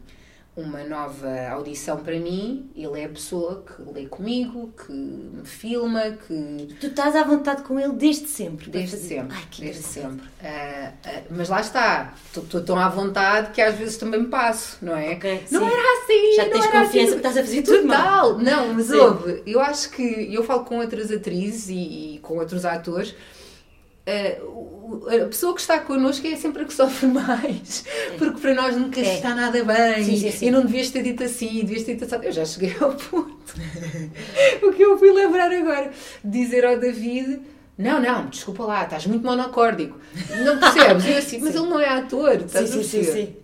uma nova audição para mim, ele é a pessoa que lê comigo, que me filma, que. Tu estás à vontade com ele desde sempre. Desde sempre. Ai, desde sempre. Uh, uh, mas lá está, estou tão à vontade que às vezes também me passo, não é? Okay, não sim. era assim! Já tens confiança assim. que estás a fazer tudo Total! mal. Não, mas Sim. houve. Eu acho que eu falo com outras atrizes e, e com outros atores. O- a pessoa que está connosco é sempre a que sofre mais, porque para nós nunca É. está nada bem Sim, sim, sim. e não devias ter dito assim, devias ter dito assim. Eu já cheguei ao ponto. o que eu fui lembrar agora, dizer ao David. Não, não, desculpa lá, estás muito monocórdico. Não percebes? Eu assim, mas Sim. ele não é ator, estás Sim, a sim, sim, perceber? sim.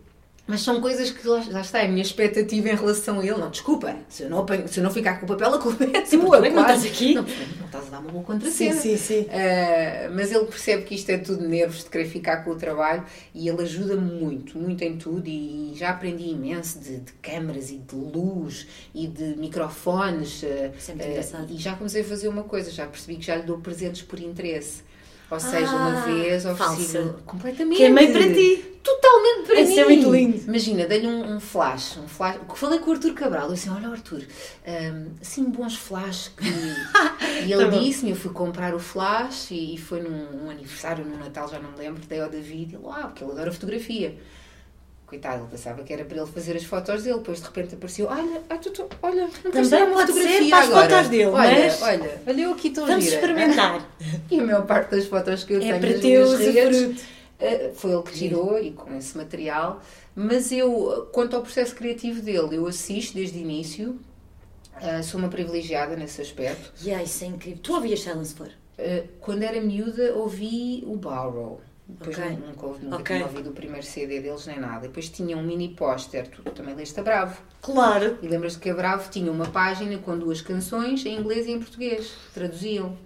Mas são coisas que lá, lá está, é a minha expectativa em relação a ele. Não, desculpa, se eu não, apanho- se eu não ficar com o papel, a culpa é Sim, tua. não estás aqui. Não, não estás a dar uma boa Sim, contracena. sim, sim. Uh, mas ele percebe que isto é tudo nervos de querer ficar com o trabalho e ele ajuda-me muito, muito em tudo e já aprendi imenso de, de câmaras e de luz e de microfones uh, Isso é uh, engraçado. e já comecei a fazer uma coisa, já percebi que já lhe dou presentes por interesse ou seja, Ah, uma vez ofereci completamente Que é meio para ti. totalmente para Isso mim é muito lindo. Imagina, dei-lhe um, um flash, um flash. Falei com o Arthur Cabral, eu assim, olha Arthur, hum, assim bons flash que. e ele Tá disse-me, eu fui comprar o flash e, foi num um aniversário, num Natal, já não me lembro, dei ao David e ele, ah, porque ele adora fotografia. Coitado, ele pensava que era para ele fazer as fotos dele, depois de repente apareceu, olha, ai, tu, tu, olha, não queres tirar uma pode ser fotografia para agora? fotos dele, olha, mas- olha, olha eu aqui estou Vamos gira. experimentar. E a maior parte das fotos que eu É tenho para nas teu minhas redes eh, foi ele que tirou e com esse material. Mas eu, quanto ao processo criativo dele, eu assisto desde o início. eh, sou uma privilegiada nesse aspecto. E ai, isso é incrível. Tu ouvias Silence For? Eh, quando era miúda, ouvi o Barrow. Depois Ok. nunca, ouvi- nunca Ok. tinha ouvido o primeiro CD deles nem nada. Depois tinha um mini póster, tu também leste a Bravo. Claro. E lembras-te que a Bravo tinha uma página com duas canções em inglês e em português, traduziam.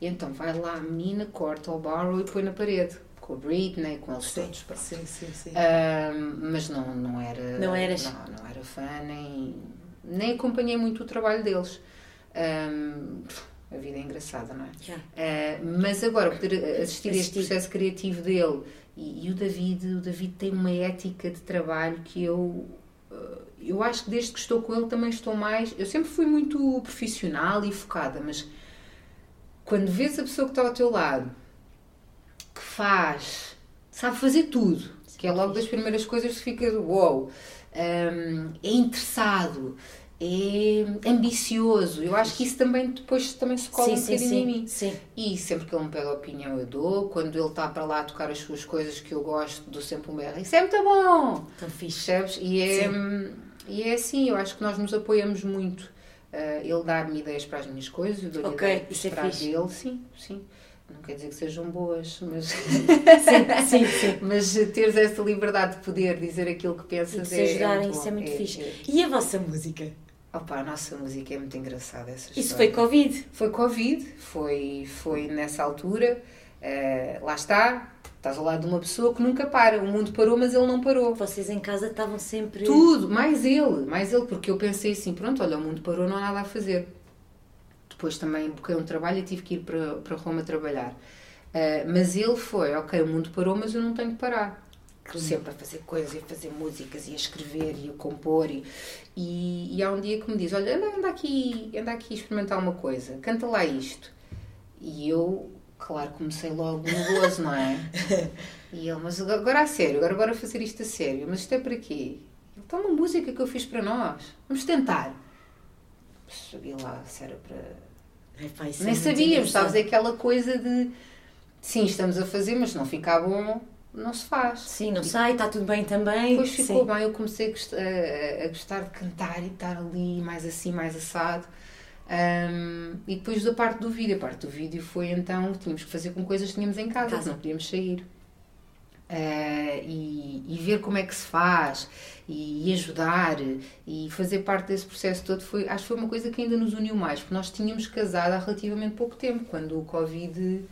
E então vai lá a menina, corta o Barrow e põe na parede, com a Britney, com eles todos. pronto. sim, sim, sim. Mas não, não era. Não eras? Não, não era fã, nem, nem acompanhei muito o trabalho deles. A vida é engraçada, não é? Já. Ah, mas agora, poder assistir a este processo criativo dele e, e o David, o David tem uma ética de trabalho que eu. ah, Eu acho que desde que estou com ele também estou mais. Eu sempre fui muito profissional e focada, mas quando vês a pessoa que está ao teu lado que faz, sabe fazer tudo, que é logo das primeiras coisas que fica do wow, hum, é interessado, é ambicioso. Eu acho que isso também depois também se cola Sim, um sim, bocadinho em mim. sim. Sim. E sempre que ele me pede opinião, eu dou. Quando ele está para lá a tocar as suas coisas que eu gosto, dou sempre um berro. Isso é muito bom! Tão fixe. Percebes? E é, e é assim, eu acho que nós nos apoiamos muito. Ah, ele dá-me ideias para as minhas coisas, eu dou-lhe Ok, ideias é para as dele, sim, sim. Não quer dizer que sejam boas, mas, Sim, sim, sim. mas teres essa liberdade de poder dizer aquilo que E pensas de se é, ajudarem, muito isso é muito fixe. é. E a vossa música? Opa, a nossa música é muito engraçada. Essa Isso foi Covid. Foi Covid, foi, foi nessa altura. eh, lá está, estás ao lado de uma pessoa que nunca para. O mundo parou, mas ele não parou. Vocês em casa estavam sempre. Tudo, mais ele, mais ele, porque eu pensei assim: pronto, olha, o mundo parou, não há nada a fazer. Depois também buquei um trabalho e tive que ir para, para Roma trabalhar. Eh, mas ele foi: ok, o mundo parou, mas eu não tenho que parar. Sempre a fazer coisas, e a fazer músicas, e a escrever, e a compor. E, e, e há um dia que me diz: Olha, anda, anda, aqui, anda aqui experimentar uma coisa, canta lá isto. E eu, claro, comecei logo no gozo, não é? E ele, mas agora, a sério, agora bora fazer isto a sério. Mas isto é para quê? Ele, está uma música que eu fiz para nós. Vamos tentar. Sabia lá se era para. Epá, Nem sabíamos, sabes? Aquela coisa de. Sim, estamos a fazer, mas não ficar bom, não se faz. Sim, não sai, está tudo bem também. Depois ficou Sim. bem, eu comecei a gost- a, gostar de cantar e estar ali mais assim, mais assado. Ahm, e depois da parte do vídeo, a parte do vídeo foi então que tínhamos que fazer com coisas que tínhamos em casa, Casa. não podíamos sair. Ah, e, e ver como é que se faz e, e ajudar e fazer parte desse processo todo foi, acho que foi uma coisa que ainda nos uniu mais, porque nós tínhamos casado há relativamente pouco tempo, quando o Covid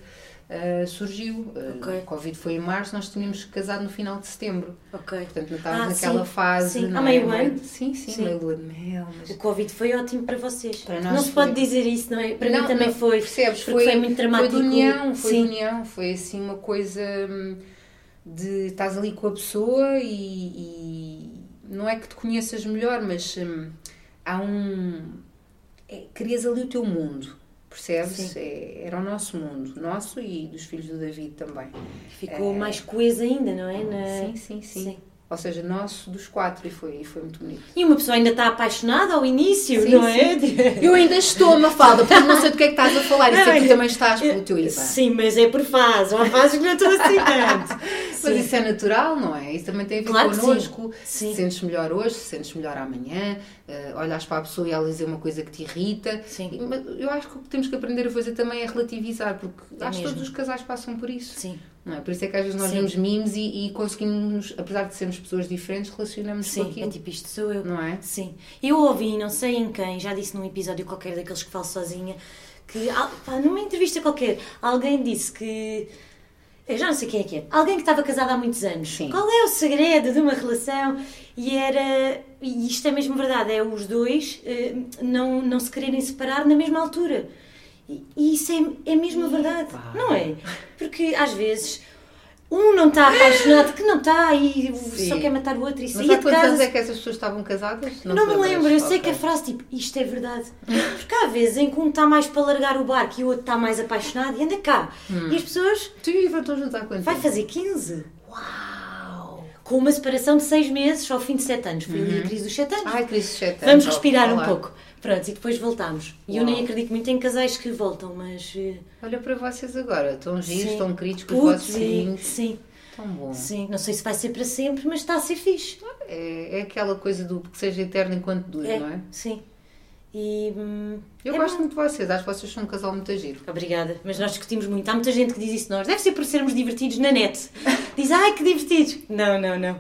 ah, surgiu. Ah, Ok. O Covid foi em março, nós tínhamos casado no final de setembro. Portanto, não estávamos Ah, naquela sim, fase. sim. não Há é? meio ano? Sim, sim, Sim. meio lua de mel. Mas... O Covid foi ótimo para vocês. Para nós não se foi. pode dizer isso, não é? Para Não, mim também não, foi. Percebes? Porque foi, muito dramático. Foi de união, foi Sim. de união. Foi assim uma coisa hum, de estás ali com a pessoa e, e não é que te conheças melhor, mas hum, há um. É, crias ali o teu mundo, percebes? É, era o nosso mundo, nosso e dos filhos do David também. Ficou mais coesa ainda, não é? Na- Sim, sim, sim, Ou seja, nosso dos quatro, e foi, e foi muito bonito. E uma pessoa ainda está apaixonada ao início, Sim, não é? Eu ainda estou, Mafalda, porque não sei do que é que estás a falar. Isso é que tu também estás pelo teu Ivan. Sim, mas é por fase. Há fases que não estou assim tanto. Mas isso é natural, não é? Isso também tem a ver Claro connosco. sim. Se sentes melhor hoje, se sentes melhor amanhã, eh, olhas para a pessoa e ela dizer uma coisa que te irrita. Sim. E- Mas eu acho que o que temos que aprender a fazer também é relativizar, porque É acho que todos os casais passam por isso. Sim, Não é? Por isso é que às vezes nós Sim. vemos memes e, e conseguimos, apesar de sermos pessoas diferentes, relacionamos com sim, aquilo. é tipo isto sou eu. Não é? Sim. Eu ouvi, não sei em quem, já disse num episódio qualquer daqueles que falo sozinha, que pá, numa entrevista qualquer, alguém disse que. Eu já não sei quem é que é. Alguém que estava casado há muitos anos. Sim. Qual é o segredo de uma relação? E era. E isto é mesmo verdade, é os dois eh, não, não se quererem separar na mesma altura. E, e isso é, é mesmo a verdade, não é? Porque às vezes um não está apaixonado, que não está e Sim. só quer matar o outro e Mas sair de quantos anos casa. é que essas pessoas estavam casadas? Não, te me lembro, eu sei que a frase tipo, isto é verdade. Porque há vezes em que um está mais para largar o barco e o outro está mais apaixonado e anda cá. Hum. E as pessoas, Tu e Ivan estão juntos há quanto vai fazer 15. Uau! Com uma separação de 6 meses ao fim de 7 anos. Foi ali a crise dos 7 anos. Ai, crise sete Vamos anos, respirar ó, um pouco. Pronto, e depois voltamos. E eu nem acredito muito em casais que voltam, mas. eh, Olha para vocês agora, estão giros, sim. estão queridos com os Putz, vossos filhinhos. Sim, Tão bom. sim. Não sei se vai ser para sempre, mas está a ser fixe. É, é aquela coisa do que seja eterno enquanto dure, não é? Sim. E. hum, Eu é gosto bom. muito de vocês, acho que vocês são um casal muito giro. Obrigada, mas nós discutimos muito. Há muita gente que diz isso de nós. Deve ser por sermos divertidos na net. Diz, ai que divertidos. Não, não, não.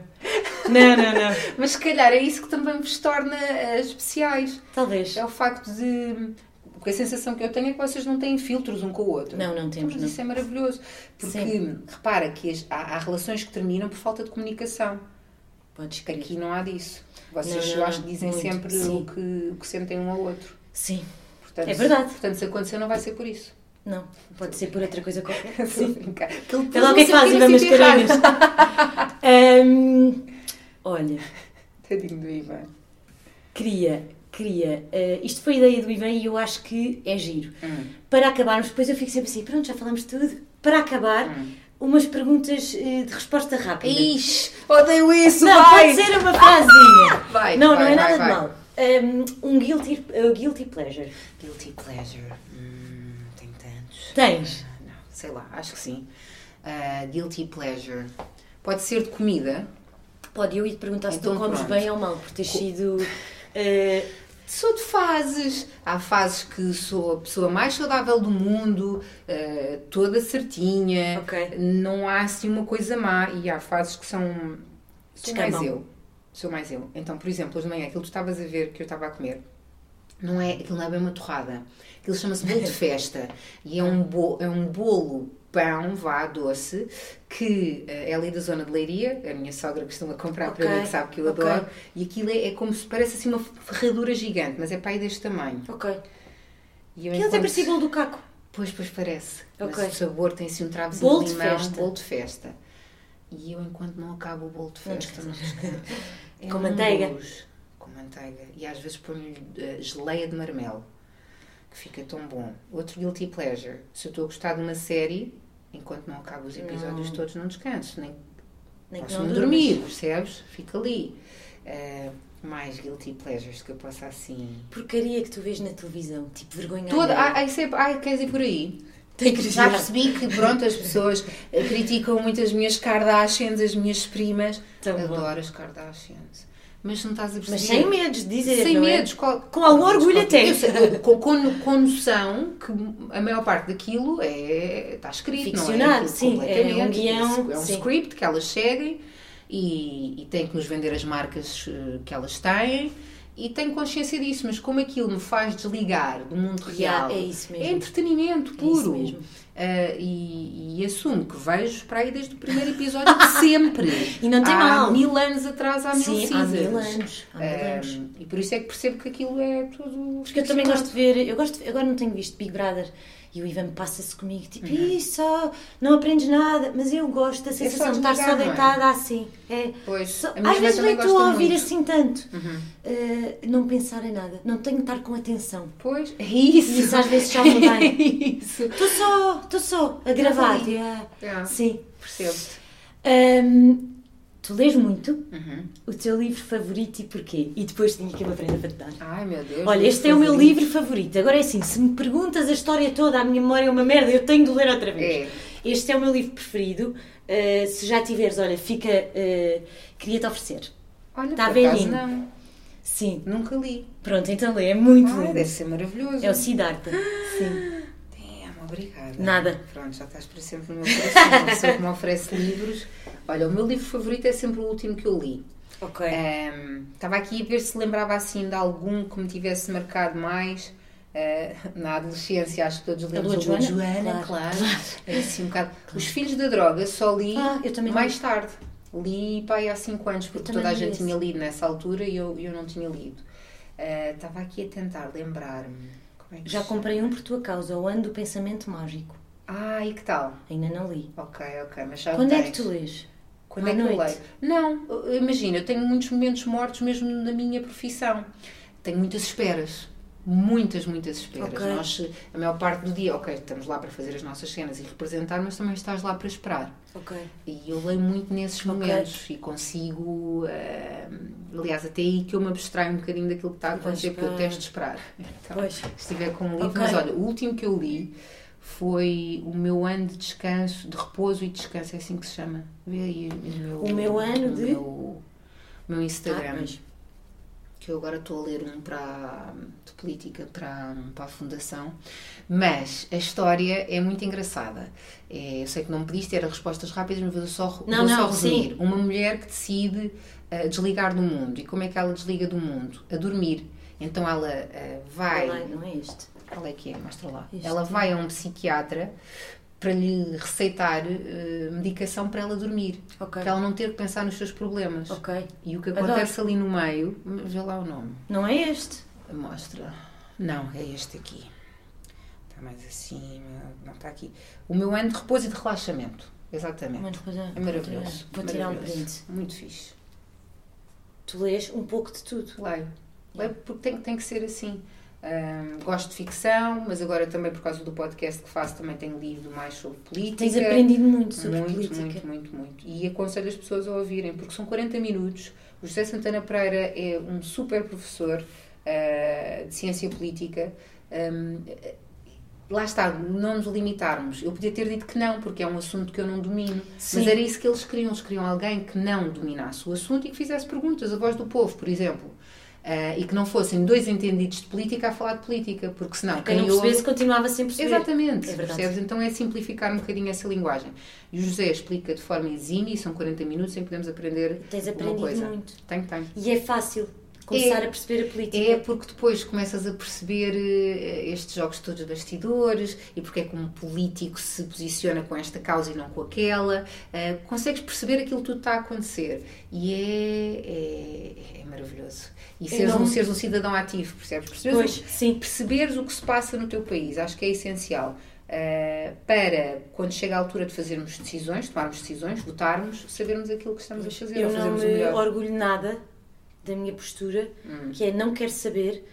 Não, não, não. Mas se calhar é isso que também vos torna eh, especiais. Talvez. É o facto de. Porque a sensação que eu tenho é que vocês não têm filtros um com o outro. Não, não temos, Mas não. isso é maravilhoso. Porque Sim. repara que as- há, há relações que terminam por falta de comunicação. Podes Que crer. aqui não há disso. Vocês Não, não, eu acho dizem Muito, sempre sim. o que, o que sentem um ao outro. Sim. Portanto, É verdade. Portanto, se acontecer, não vai ser por isso. Não, pode ser por outra coisa qualquer. Sim. brincar. Aquele Vê lá o que é que fazem, vamos carinhas. Hum, olha, Tadinho do Ivan. queria, queria. eh, isto foi ideia do Ivan e eu acho que é giro. Hum. Para acabarmos, depois eu fico sempre assim, pronto, já falamos tudo. Para acabar, Hum. umas perguntas eh, de resposta rápida. Ixi, odeio isso, Não, vai! pode ser uma frasinha. Vai, não, vai, não é vai, nada vai. de mal. Um, um guilty, uh, guilty pleasure. Guilty pleasure. Hum, tem tantos. Tens? Ah, não, sei lá, acho que sim. Ah, guilty pleasure. Pode ser de comida. Pode, eu ia te perguntar se Então tu comes pronto. bem ou mal, por ter sido. uh, Sou de fases. Há fases que sou a pessoa mais saudável do mundo, ah, toda certinha. Ok. Não há assim uma coisa má. E há fases que são. Sou mais eu. Sou mais eu. Então, por exemplo, hoje de manhã, aquilo que tu estavas a ver que eu estava a comer, não é, aquilo não é bem uma torrada. Aquilo chama-se bolo de festa. E é um, bo, é um bolo pão, vá, doce, que eh, é ali da zona de Leiria, a minha sogra costuma comprar para Ok, mim, que sabe que eu ok. adoro. E aquilo é, é como se parece assim uma ferradura gigante, mas é para aí deste tamanho. ok. E eu enquanto- parecia bolo do caco. Pois, pois parece. Ok. Mas o sabor tem assim um travozinho Bolo de de limão, festa. bolo de festa. E eu, enquanto não acabo o bolo de Não festa, não descanso. É Com um manteiga. gozo. Com manteiga. E às vezes ponho eh, geleia de marmelo, que fica tão bom. Outro guilty pleasure. Se eu estou a gostar de uma série, enquanto não acabo os episódios Não. todos, não descanso. Nem Nem que posso não dormir, percebes? Fica ali. Eh, mais guilty pleasures que eu possa assim. Porcaria que tu vês na televisão, tipo vergonha. Toda, isso é, ah, queres ir por aí? Tem Já curiosidade. percebi que, pronto, as pessoas criticam muito as minhas Kardashians, as minhas primas. Tão bom. Adoro as Kardashians. Mas não estás a perceber. Mas sem medos de dizer, Sem é? medos. qual- Com algum orgulho até. Com, com, com noção que a maior parte daquilo é, está escrito, não é? Ficcionado, sim, é um guião, É um sim. script que elas seguem e, e têm que nos vender as marcas eh, que elas têm. E tenho consciência disso, mas como aquilo me faz desligar do mundo real, é isso mesmo. é entretenimento É isso puro. mesmo. Ah, e, e assumo que vejo para aí desde o primeiro episódio de sempre. E não tem há mal. mil anos atrás, há mil Sim, há seasons. mil anos. Há mil Ah, anos. e por isso é que percebo que aquilo é tudo. Porque eu também gosto de ver, eu gosto de- agora não tenho visto Big Brother E o Ivan passa-se comigo, tipo, Uhum. isso, não aprendes nada. Mas eu gosto da sensação de estar só é? deitada assim. É. Pois, Só- às vezes nem estou a ouvir muito. assim tanto. Uhum. Uh, não pensar em nada. Não tenho que estar com atenção. Pois, é isso. Isso às vezes já me dá. É isso. Estou só, estou só a gravar. yeah. É, Sim. Percebo-te. Um, tu lês muito? Uhum. O teu livro favorito e porquê? E depois tinha aqui uma prenda para te dar. Ai, meu Deus. Olha, este é o meu livro favorito. Agora é assim, se me perguntas a história toda, a minha memória é uma merda, eu tenho de ler outra vez. É. Este é o meu livro preferido. Uh, se já tiveres, olha, fica. uh, Queria-te oferecer. Olha, Tá por acaso velhinho. não. Sim. Nunca li. Pronto, então lê. É muito Ai, lindo. deve ser maravilhoso. É o Siddhartha. Sim. Damn, obrigada. Nada. Pronto, já estás para sempre no meu coração. Uma pessoa que me oferece livros. Olha, o meu livro favorito é sempre o último que eu li. Ok. Estava aqui a ver se lembrava assim de algum que me tivesse marcado mais. Ah, na adolescência, acho que todos lemos o de Lua de Joana? Joana, Claro. claro. É assim um bocado. Os Filhos da Droga só li Ah, mais tarde. Li pá, aí há 5 anos, porque toda a li gente esse. tinha lido nessa altura e eu, eu não tinha lido. Ah, Estava aqui a tentar lembrar-me. É Já chama? comprei um por tua causa, o ano do pensamento mágico. Ah, e que tal? Ainda não li. Ok, ok, mas já Quando é tens. que tu lês? Quando À é que eu noite? leio? Não, eu- imagina, eu tenho muitos momentos mortos mesmo na minha profissão. Tenho muitas esperas. Muitas, muitas esperas. Ok. Nós, a maior parte do dia, ok, estamos lá para fazer as nossas cenas e representar, mas também estás lá para esperar. Ok. E eu leio muito nesses momentos e consigo. ah, aliás, até aí que eu me abstraio um bocadinho daquilo que está a acontecer, porque eu testo esperar. Então, Pois. se estiver com um livro. Mas olha, o último que eu li foi o meu ano de descanso, de repouso e descanso, é assim que se chama. Vê aí o meu, O meu ano o de- meu, meu Instagram. Ah, mas- Que eu agora estou a ler um para, de política para, para a Fundação. Mas a história é muito engraçada. É, eu sei que não me pediste, era respostas rápidas, mas vou só, Não, vou não, só resumir. sim. Uma mulher que decide ah, desligar do mundo. E como é que ela desliga do mundo? A dormir. Então ela ah, vai. Olha, não é este. Qual é que é? Mostra lá. Este. Ela vai a um psiquiatra para lhe receitar eh, medicação para ela dormir. Ok. Para ela não ter que pensar nos seus problemas. E o que Adoro. acontece ali no meio, vê lá o nome. Não é este? Mostra. Não, é este aqui. Está mais acima. Não, está aqui. O meu ano de repouso e de relaxamento. Exatamente. Ah, É maravilhoso. Vou tirar um print. Muito fixe. Tu lês um pouco de tudo. Leio. Leio porque tem, tem que ser assim. Ahm, gosto de ficção, mas agora também por causa do podcast que faço também tenho lido mais sobre política. Tens aprendido muito sobre muito, política. muito, muito, muito. E aconselho as pessoas a ouvirem, porque são 40 minutos. O José Santana Pereira é um super professor ah, de ciência política. Ahm, lá está, não nos limitarmos. Eu podia ter dito que não, porque é um assunto que eu não domino. Sim. Mas era isso que eles queriam. Eles queriam alguém que não dominasse o assunto e que fizesse perguntas, a voz do povo, por exemplo. Ah, e que não fossem dois entendidos de política a falar de política, porque senão Quem não ouve- percebesse continuava sem perceber. Exatamente, É percebes? Então é simplificar um bocadinho essa linguagem. E o José explica de forma exímia, e são 40 minutos em que podemos aprender Tens aprendido coisa. muito. Tenho, tenho. E é fácil começar É. a perceber a política. É porque depois começas a perceber eh, estes jogos todos de bastidores e porque é que um político se posiciona com esta causa e não com aquela. Eh, consegues perceber aquilo que tudo está a acontecer e é, é, é maravilhoso. E seres, não- um, seres um cidadão ativo, percebes? Percebes Pois, o- sim. perceberes o que se passa no teu país, acho que é essencial. uh, para, quando chega a altura de fazermos decisões, tomarmos decisões, votarmos, sabermos aquilo que estamos a fazer, Eu não me orgulho nada da minha postura, Hum. que é não quero saber,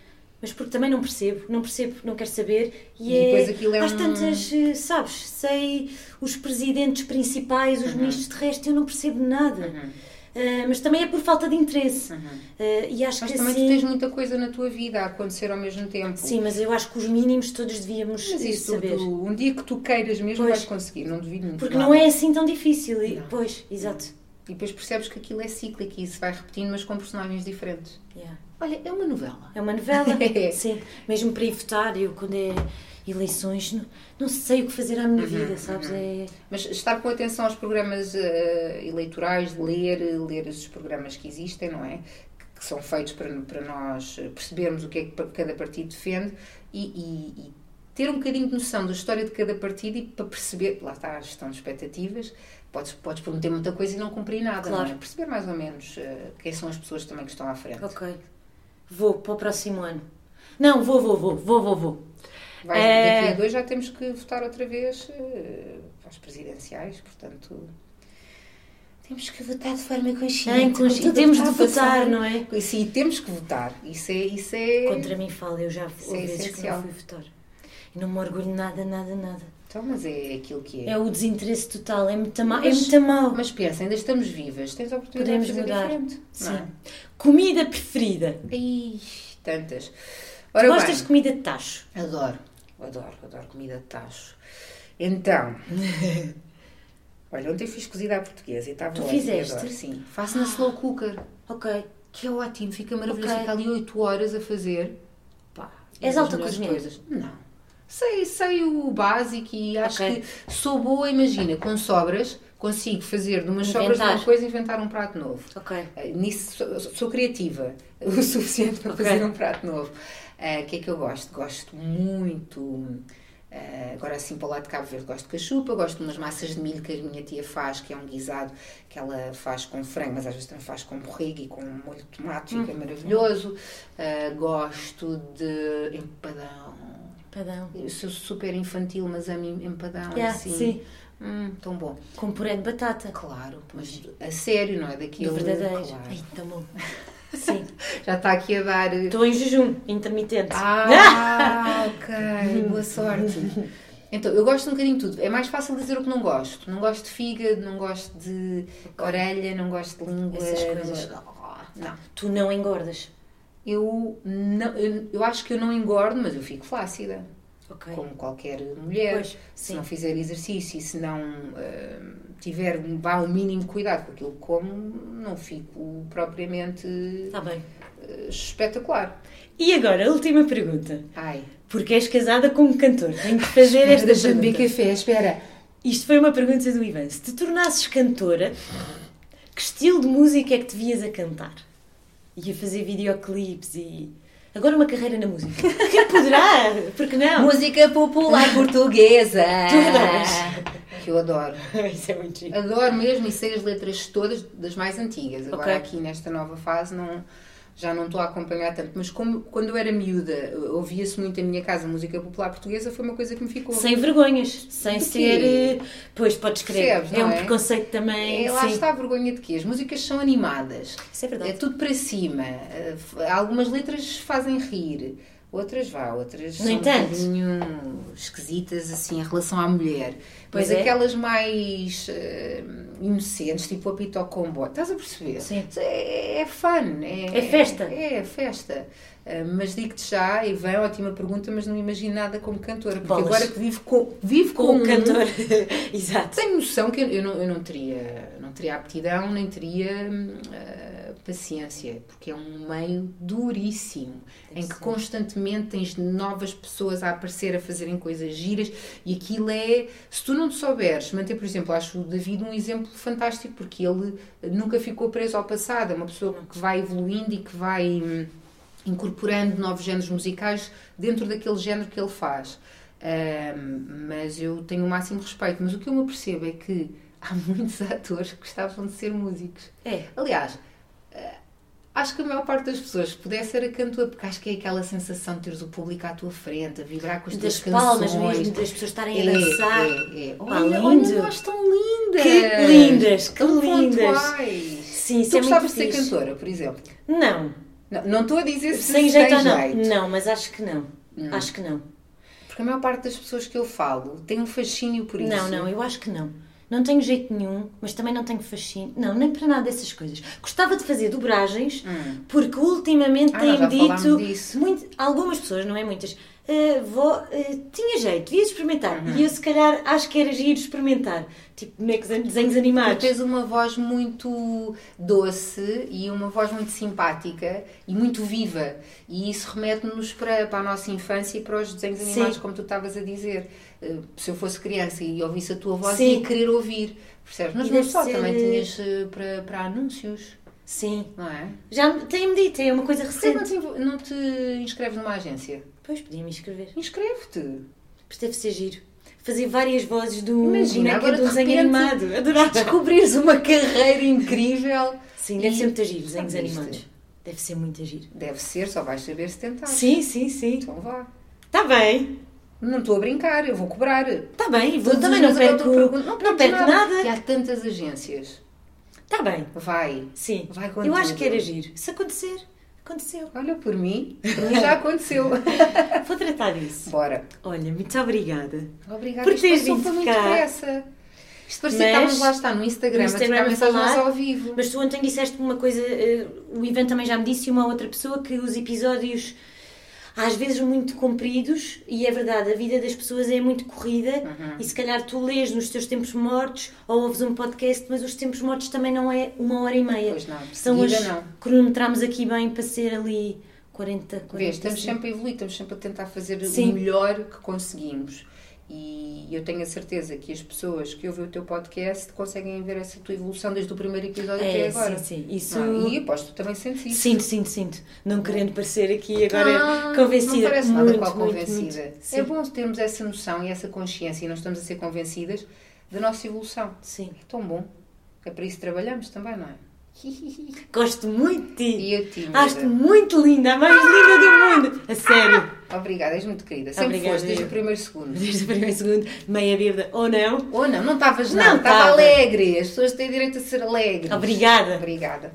mas porque também não percebo, não percebo, não quero saber. E, E é, aquilo é às um- tantas, eh, sabes, sei os presidentes principais, os ministros de resto, eu não percebo nada. Uhum. Ah, mas também é por falta de interesse. Uhum. Ah, e acho Mas que também assim. tu tens muita coisa na tua vida a acontecer ao mesmo tempo. Sim, mas eu acho que os mínimos todos devíamos Mas isso, saber. tu- um dia que tu queiras mesmo Pois. vais conseguir, não duvido muito. Porque nada. não é assim tão difícil. Não. pois, exato. E depois percebes que aquilo é cíclico e isso vai repetindo, mas com personagens diferentes. Yeah. Olha, é uma novela. É uma novela, sim. Mesmo para ir votar, eu quando é eleições, não, não sei o que fazer à minha vida, sabes? É... Mas estar com atenção aos programas eh, eleitorais, ler, ler esses programas que existem, não é? Que, que são feitos para, para nós percebermos o que é que cada partido defende e, e- e ter um bocadinho de noção da história de cada partido e para perceber, lá está a gestão de expectativas, podes, podes prometer muita coisa e não cumprir nada, Claro. não é? Perceber mais ou menos eh, quem são as pessoas também que estão à frente. Ok. Vou para o próximo ano. Não, vou, vou, vou, vou, vou, vou. Vai- É. Daqui a dois já temos que votar outra vez eh, para as presidenciais, portanto. Temos que votar de forma consciente. O temos que de votar, não é? Sim, temos que votar. Isso é. Isso é... Contra mim fala, eu já houve é vezes que essencial. não fui votar. Não me orgulho nada, nada, nada. Então, mas é aquilo que é. É o desinteresse total, é muito mau. É Mas- muito mau. Mas pensa, ainda estamos vivas, tens a oportunidade Podemos de fazer mudar. diferente. Sim. É? Comida preferida. Ih, tantas. Tu Ora gostas bem, de comida de tacho? Adoro, adoro, adoro comida de tacho. Então, olha, ontem fiz cozida à portuguesa e estava Tu ótimo, fizeste? adoro, sim. Faço na slow cooker, Ok. que é ótimo, fica maravilhoso. Ok. Fica ali 8 horas a fazer. Pá, És alta cozinheira? coisas. Não. Sei, sei o básico e acho Ok. que sou boa, imagina, com sobras, consigo fazer de umas sobras de uma coisa inventar um prato novo. Ok. Uh, Nisso sou, sou criativa o suficiente para Ok. fazer um prato novo. Uh, O que é que eu gosto? Gosto muito. uh, agora assim para o lado de Cabo Verde gosto de cachupa, gosto de umas massas de milho que a minha tia faz, que é um guisado que ela faz com frango, mas às vezes também faz com borrego e com molho de tomate, Hum. fica maravilhoso. Uh, gosto de empadão. Padão. Eu sou super infantil, mas amo empadão. Yeah, assim. sim. Hum, tão bom. Com puré de batata. Claro, mas a sério, não é? Daquilo. Do verdadeiro. Claro. Ai, tão bom. Sim. Já está aqui a dar. uh, Estou em jejum, intermitente. Ah, ok. Boa sorte. Então, eu gosto um bocadinho de tudo. É mais fácil dizer o que não gosto. Não gosto de fígado, não gosto de orelha, não gosto de língua. Essas coisas. gosto- Não. Tu não engordas. Eu, não eu, eu acho que eu não engordo, mas eu fico flácida. Ok. Como qualquer mulher. Pois, se sim. não fizer exercício e se não ah, tiver vá, um mínimo cuidado com aquilo que como, não fico propriamente Está bem. ah, espetacular. E agora, a última pergunta. Ai. Porque és casada com um cantor. Tenho que fazer esta Deixa-me beber café, espera. Isto foi uma pergunta do Ivan. Se te tornasses cantora, que estilo de música é que te vias a cantar? E a fazer videoclipes e... Agora uma carreira na música. Que poderá? Porque não? Música popular portuguesa. Tu adoras. Que eu adoro. Isso é muito giro. Adoro mesmo e sei as letras todas das mais antigas. Agora Ok. aqui nesta nova fase não, já não estou a acompanhar tanto. Mas como quando eu era miúda ouvia-se muito em minha casa música popular portuguesa, foi uma coisa que me ficou. Sem vergonhas. Sem De ser... eh, Pois, podes crer. Percebes, é um é? preconceito também. É, lá sim. está a vergonha de quê? As músicas são animadas. Isso é verdade. É tudo para cima. Eh, Algumas letras fazem rir, outras vá, outras No são entanto. um bocadinho esquisitas assim em relação à mulher. Pois Mas é. aquelas mais eh, inocentes, tipo a Pito Combo, estás a perceber? Sim. É, é fun. É, É festa. É, é festa. Eh, mas digo-te já, Ivan, ótima pergunta, mas não imagino nada como cantora, porque Bolas. agora que vivo com, vivo com, Com um- cantor. Exato. tenho noção que eu, eu não, eu não teria não teria aptidão nem teria hum, ah, paciência porque é um meio duríssimo em que ser. constantemente tens novas pessoas a aparecer a fazerem coisas giras e aquilo é se tu não te souberes manter por exemplo acho o David um exemplo fantástico porque ele nunca ficou preso ao passado é uma pessoa que vai evoluindo e que vai hum, incorporando novos géneros musicais dentro daquele género que ele faz. Ahm, mas eu tenho o máximo respeito. Mas o que eu me apercebo é que há muitos atores que gostavam de ser músicos. É. Aliás, acho que a maior parte das pessoas pudesse ser a cantora, porque acho que é aquela sensação de teres o público à tua frente, a vibrar com as tuas Das palmas canções. mesmo, das pessoas estarem É, a dançar. é, é. Olha, olha, nós tão lindas! Que lindas, que Tão lindas. pontuais. Sim, Tu é gostavas de ser cantora, por exemplo? Não. Não, estou a dizer se Sem se jeito ou não? jeito. Não, mas acho que não. Acho que não. Porque a maior parte das pessoas que eu falo tem um fascínio por isso. Não, não, eu acho que não. Não tenho jeito nenhum, mas também não tenho fascínio. Não, nem para nada dessas coisas. Gostava de fazer dobragens, Hum. porque ultimamente Ah, têm dito. disso. Muito, algumas pessoas, não é muitas. "Ah, vó, ah, tinha jeito, devias experimentar. Uhum. E eu, se calhar, acho que era giro experimentar. Tipo, bonecos, desenhos Tu animados. tens uma voz muito doce e uma voz muito simpática e muito viva. E isso remete-nos para, para a nossa infância e para os desenhos Sim. animados, como tu estavas a dizer. Eh, Se eu fosse criança e ouvisse a tua voz, Sim. ia querer ouvir. Percebes? Mas não só, ser- também tinhas eh, para, para anúncios, Sim. não é? Já tem-me dito, é uma coisa que não recente. te, não te inscreves numa agência? Pois, podia-me inscrever. Inscreve-te. Mas deve ser giro. Fazer várias vozes do Imagina, agora do de desenho repente animado. Adorava. Descobrires uma carreira incrível. Sim, deve E- ser muito giro, desenhos animados. Deve ser muito giro. Deve ser, só vais saber se tentar. Sim, sim, sim. Então vá. Está bem. Não estou a brincar, eu vou cobrar. Está bem, vou, também não perco, eu pergunto, não perco nada. E há tantas agências. Está bem, Vai. sim. Vai com Eu acho que era giro. Se acontecer, aconteceu. Olha, por mim, por mim já aconteceu. Vou tratar disso. Bora. Olha, muito obrigada. Obrigada. Por teres vindo foi muito cá. depressa. Isto parecia Mas- que estávamos lá está no Instagram, No Instagram a mensagens falar, ao vivo. Mas tu ontem disseste uma coisa, eh, o Ivan também já me disse e uma outra pessoa que os episódios às vezes muito compridos, e é verdade, a vida das pessoas é muito corrida Uhum. e se calhar tu lês nos teus tempos mortos ou ouves um podcast, mas os tempos mortos também não é uma hora e meia. Pois não, São as não. cronometramos aqui bem para ser ali 40, 40 Vês, estamos sempre a evoluir, estamos sempre a tentar fazer Sim. o melhor que conseguimos. E eu tenho a certeza que as pessoas que ouvem o teu podcast conseguem ver essa tua evolução desde o primeiro episódio até É, agora. sim, sim. Isso... Não, e aposto que também sentes isso. Sinto, sinto, sinto. Não querendo parecer aqui agora Não, convencida. Não parece nada muito, qual muito, convencida. muito. É bom termos essa noção e essa consciência e nós estamos a ser convencidas da nossa evolução. Sim. É tão bom. É para isso que trabalhamos também, não é? Gosto muito de ti. E ti, Acho-te muito linda, a mais linda do mundo. A sério. Obrigada, és muito querida. Sempre Obrigada, foste, desde eu. o primeiro segundo. Desde o primeiro segundo, meia bêbada ou não. Ou não, não estavas Não estava. alegre. As pessoas têm direito a ser alegres. Obrigada. Obrigada.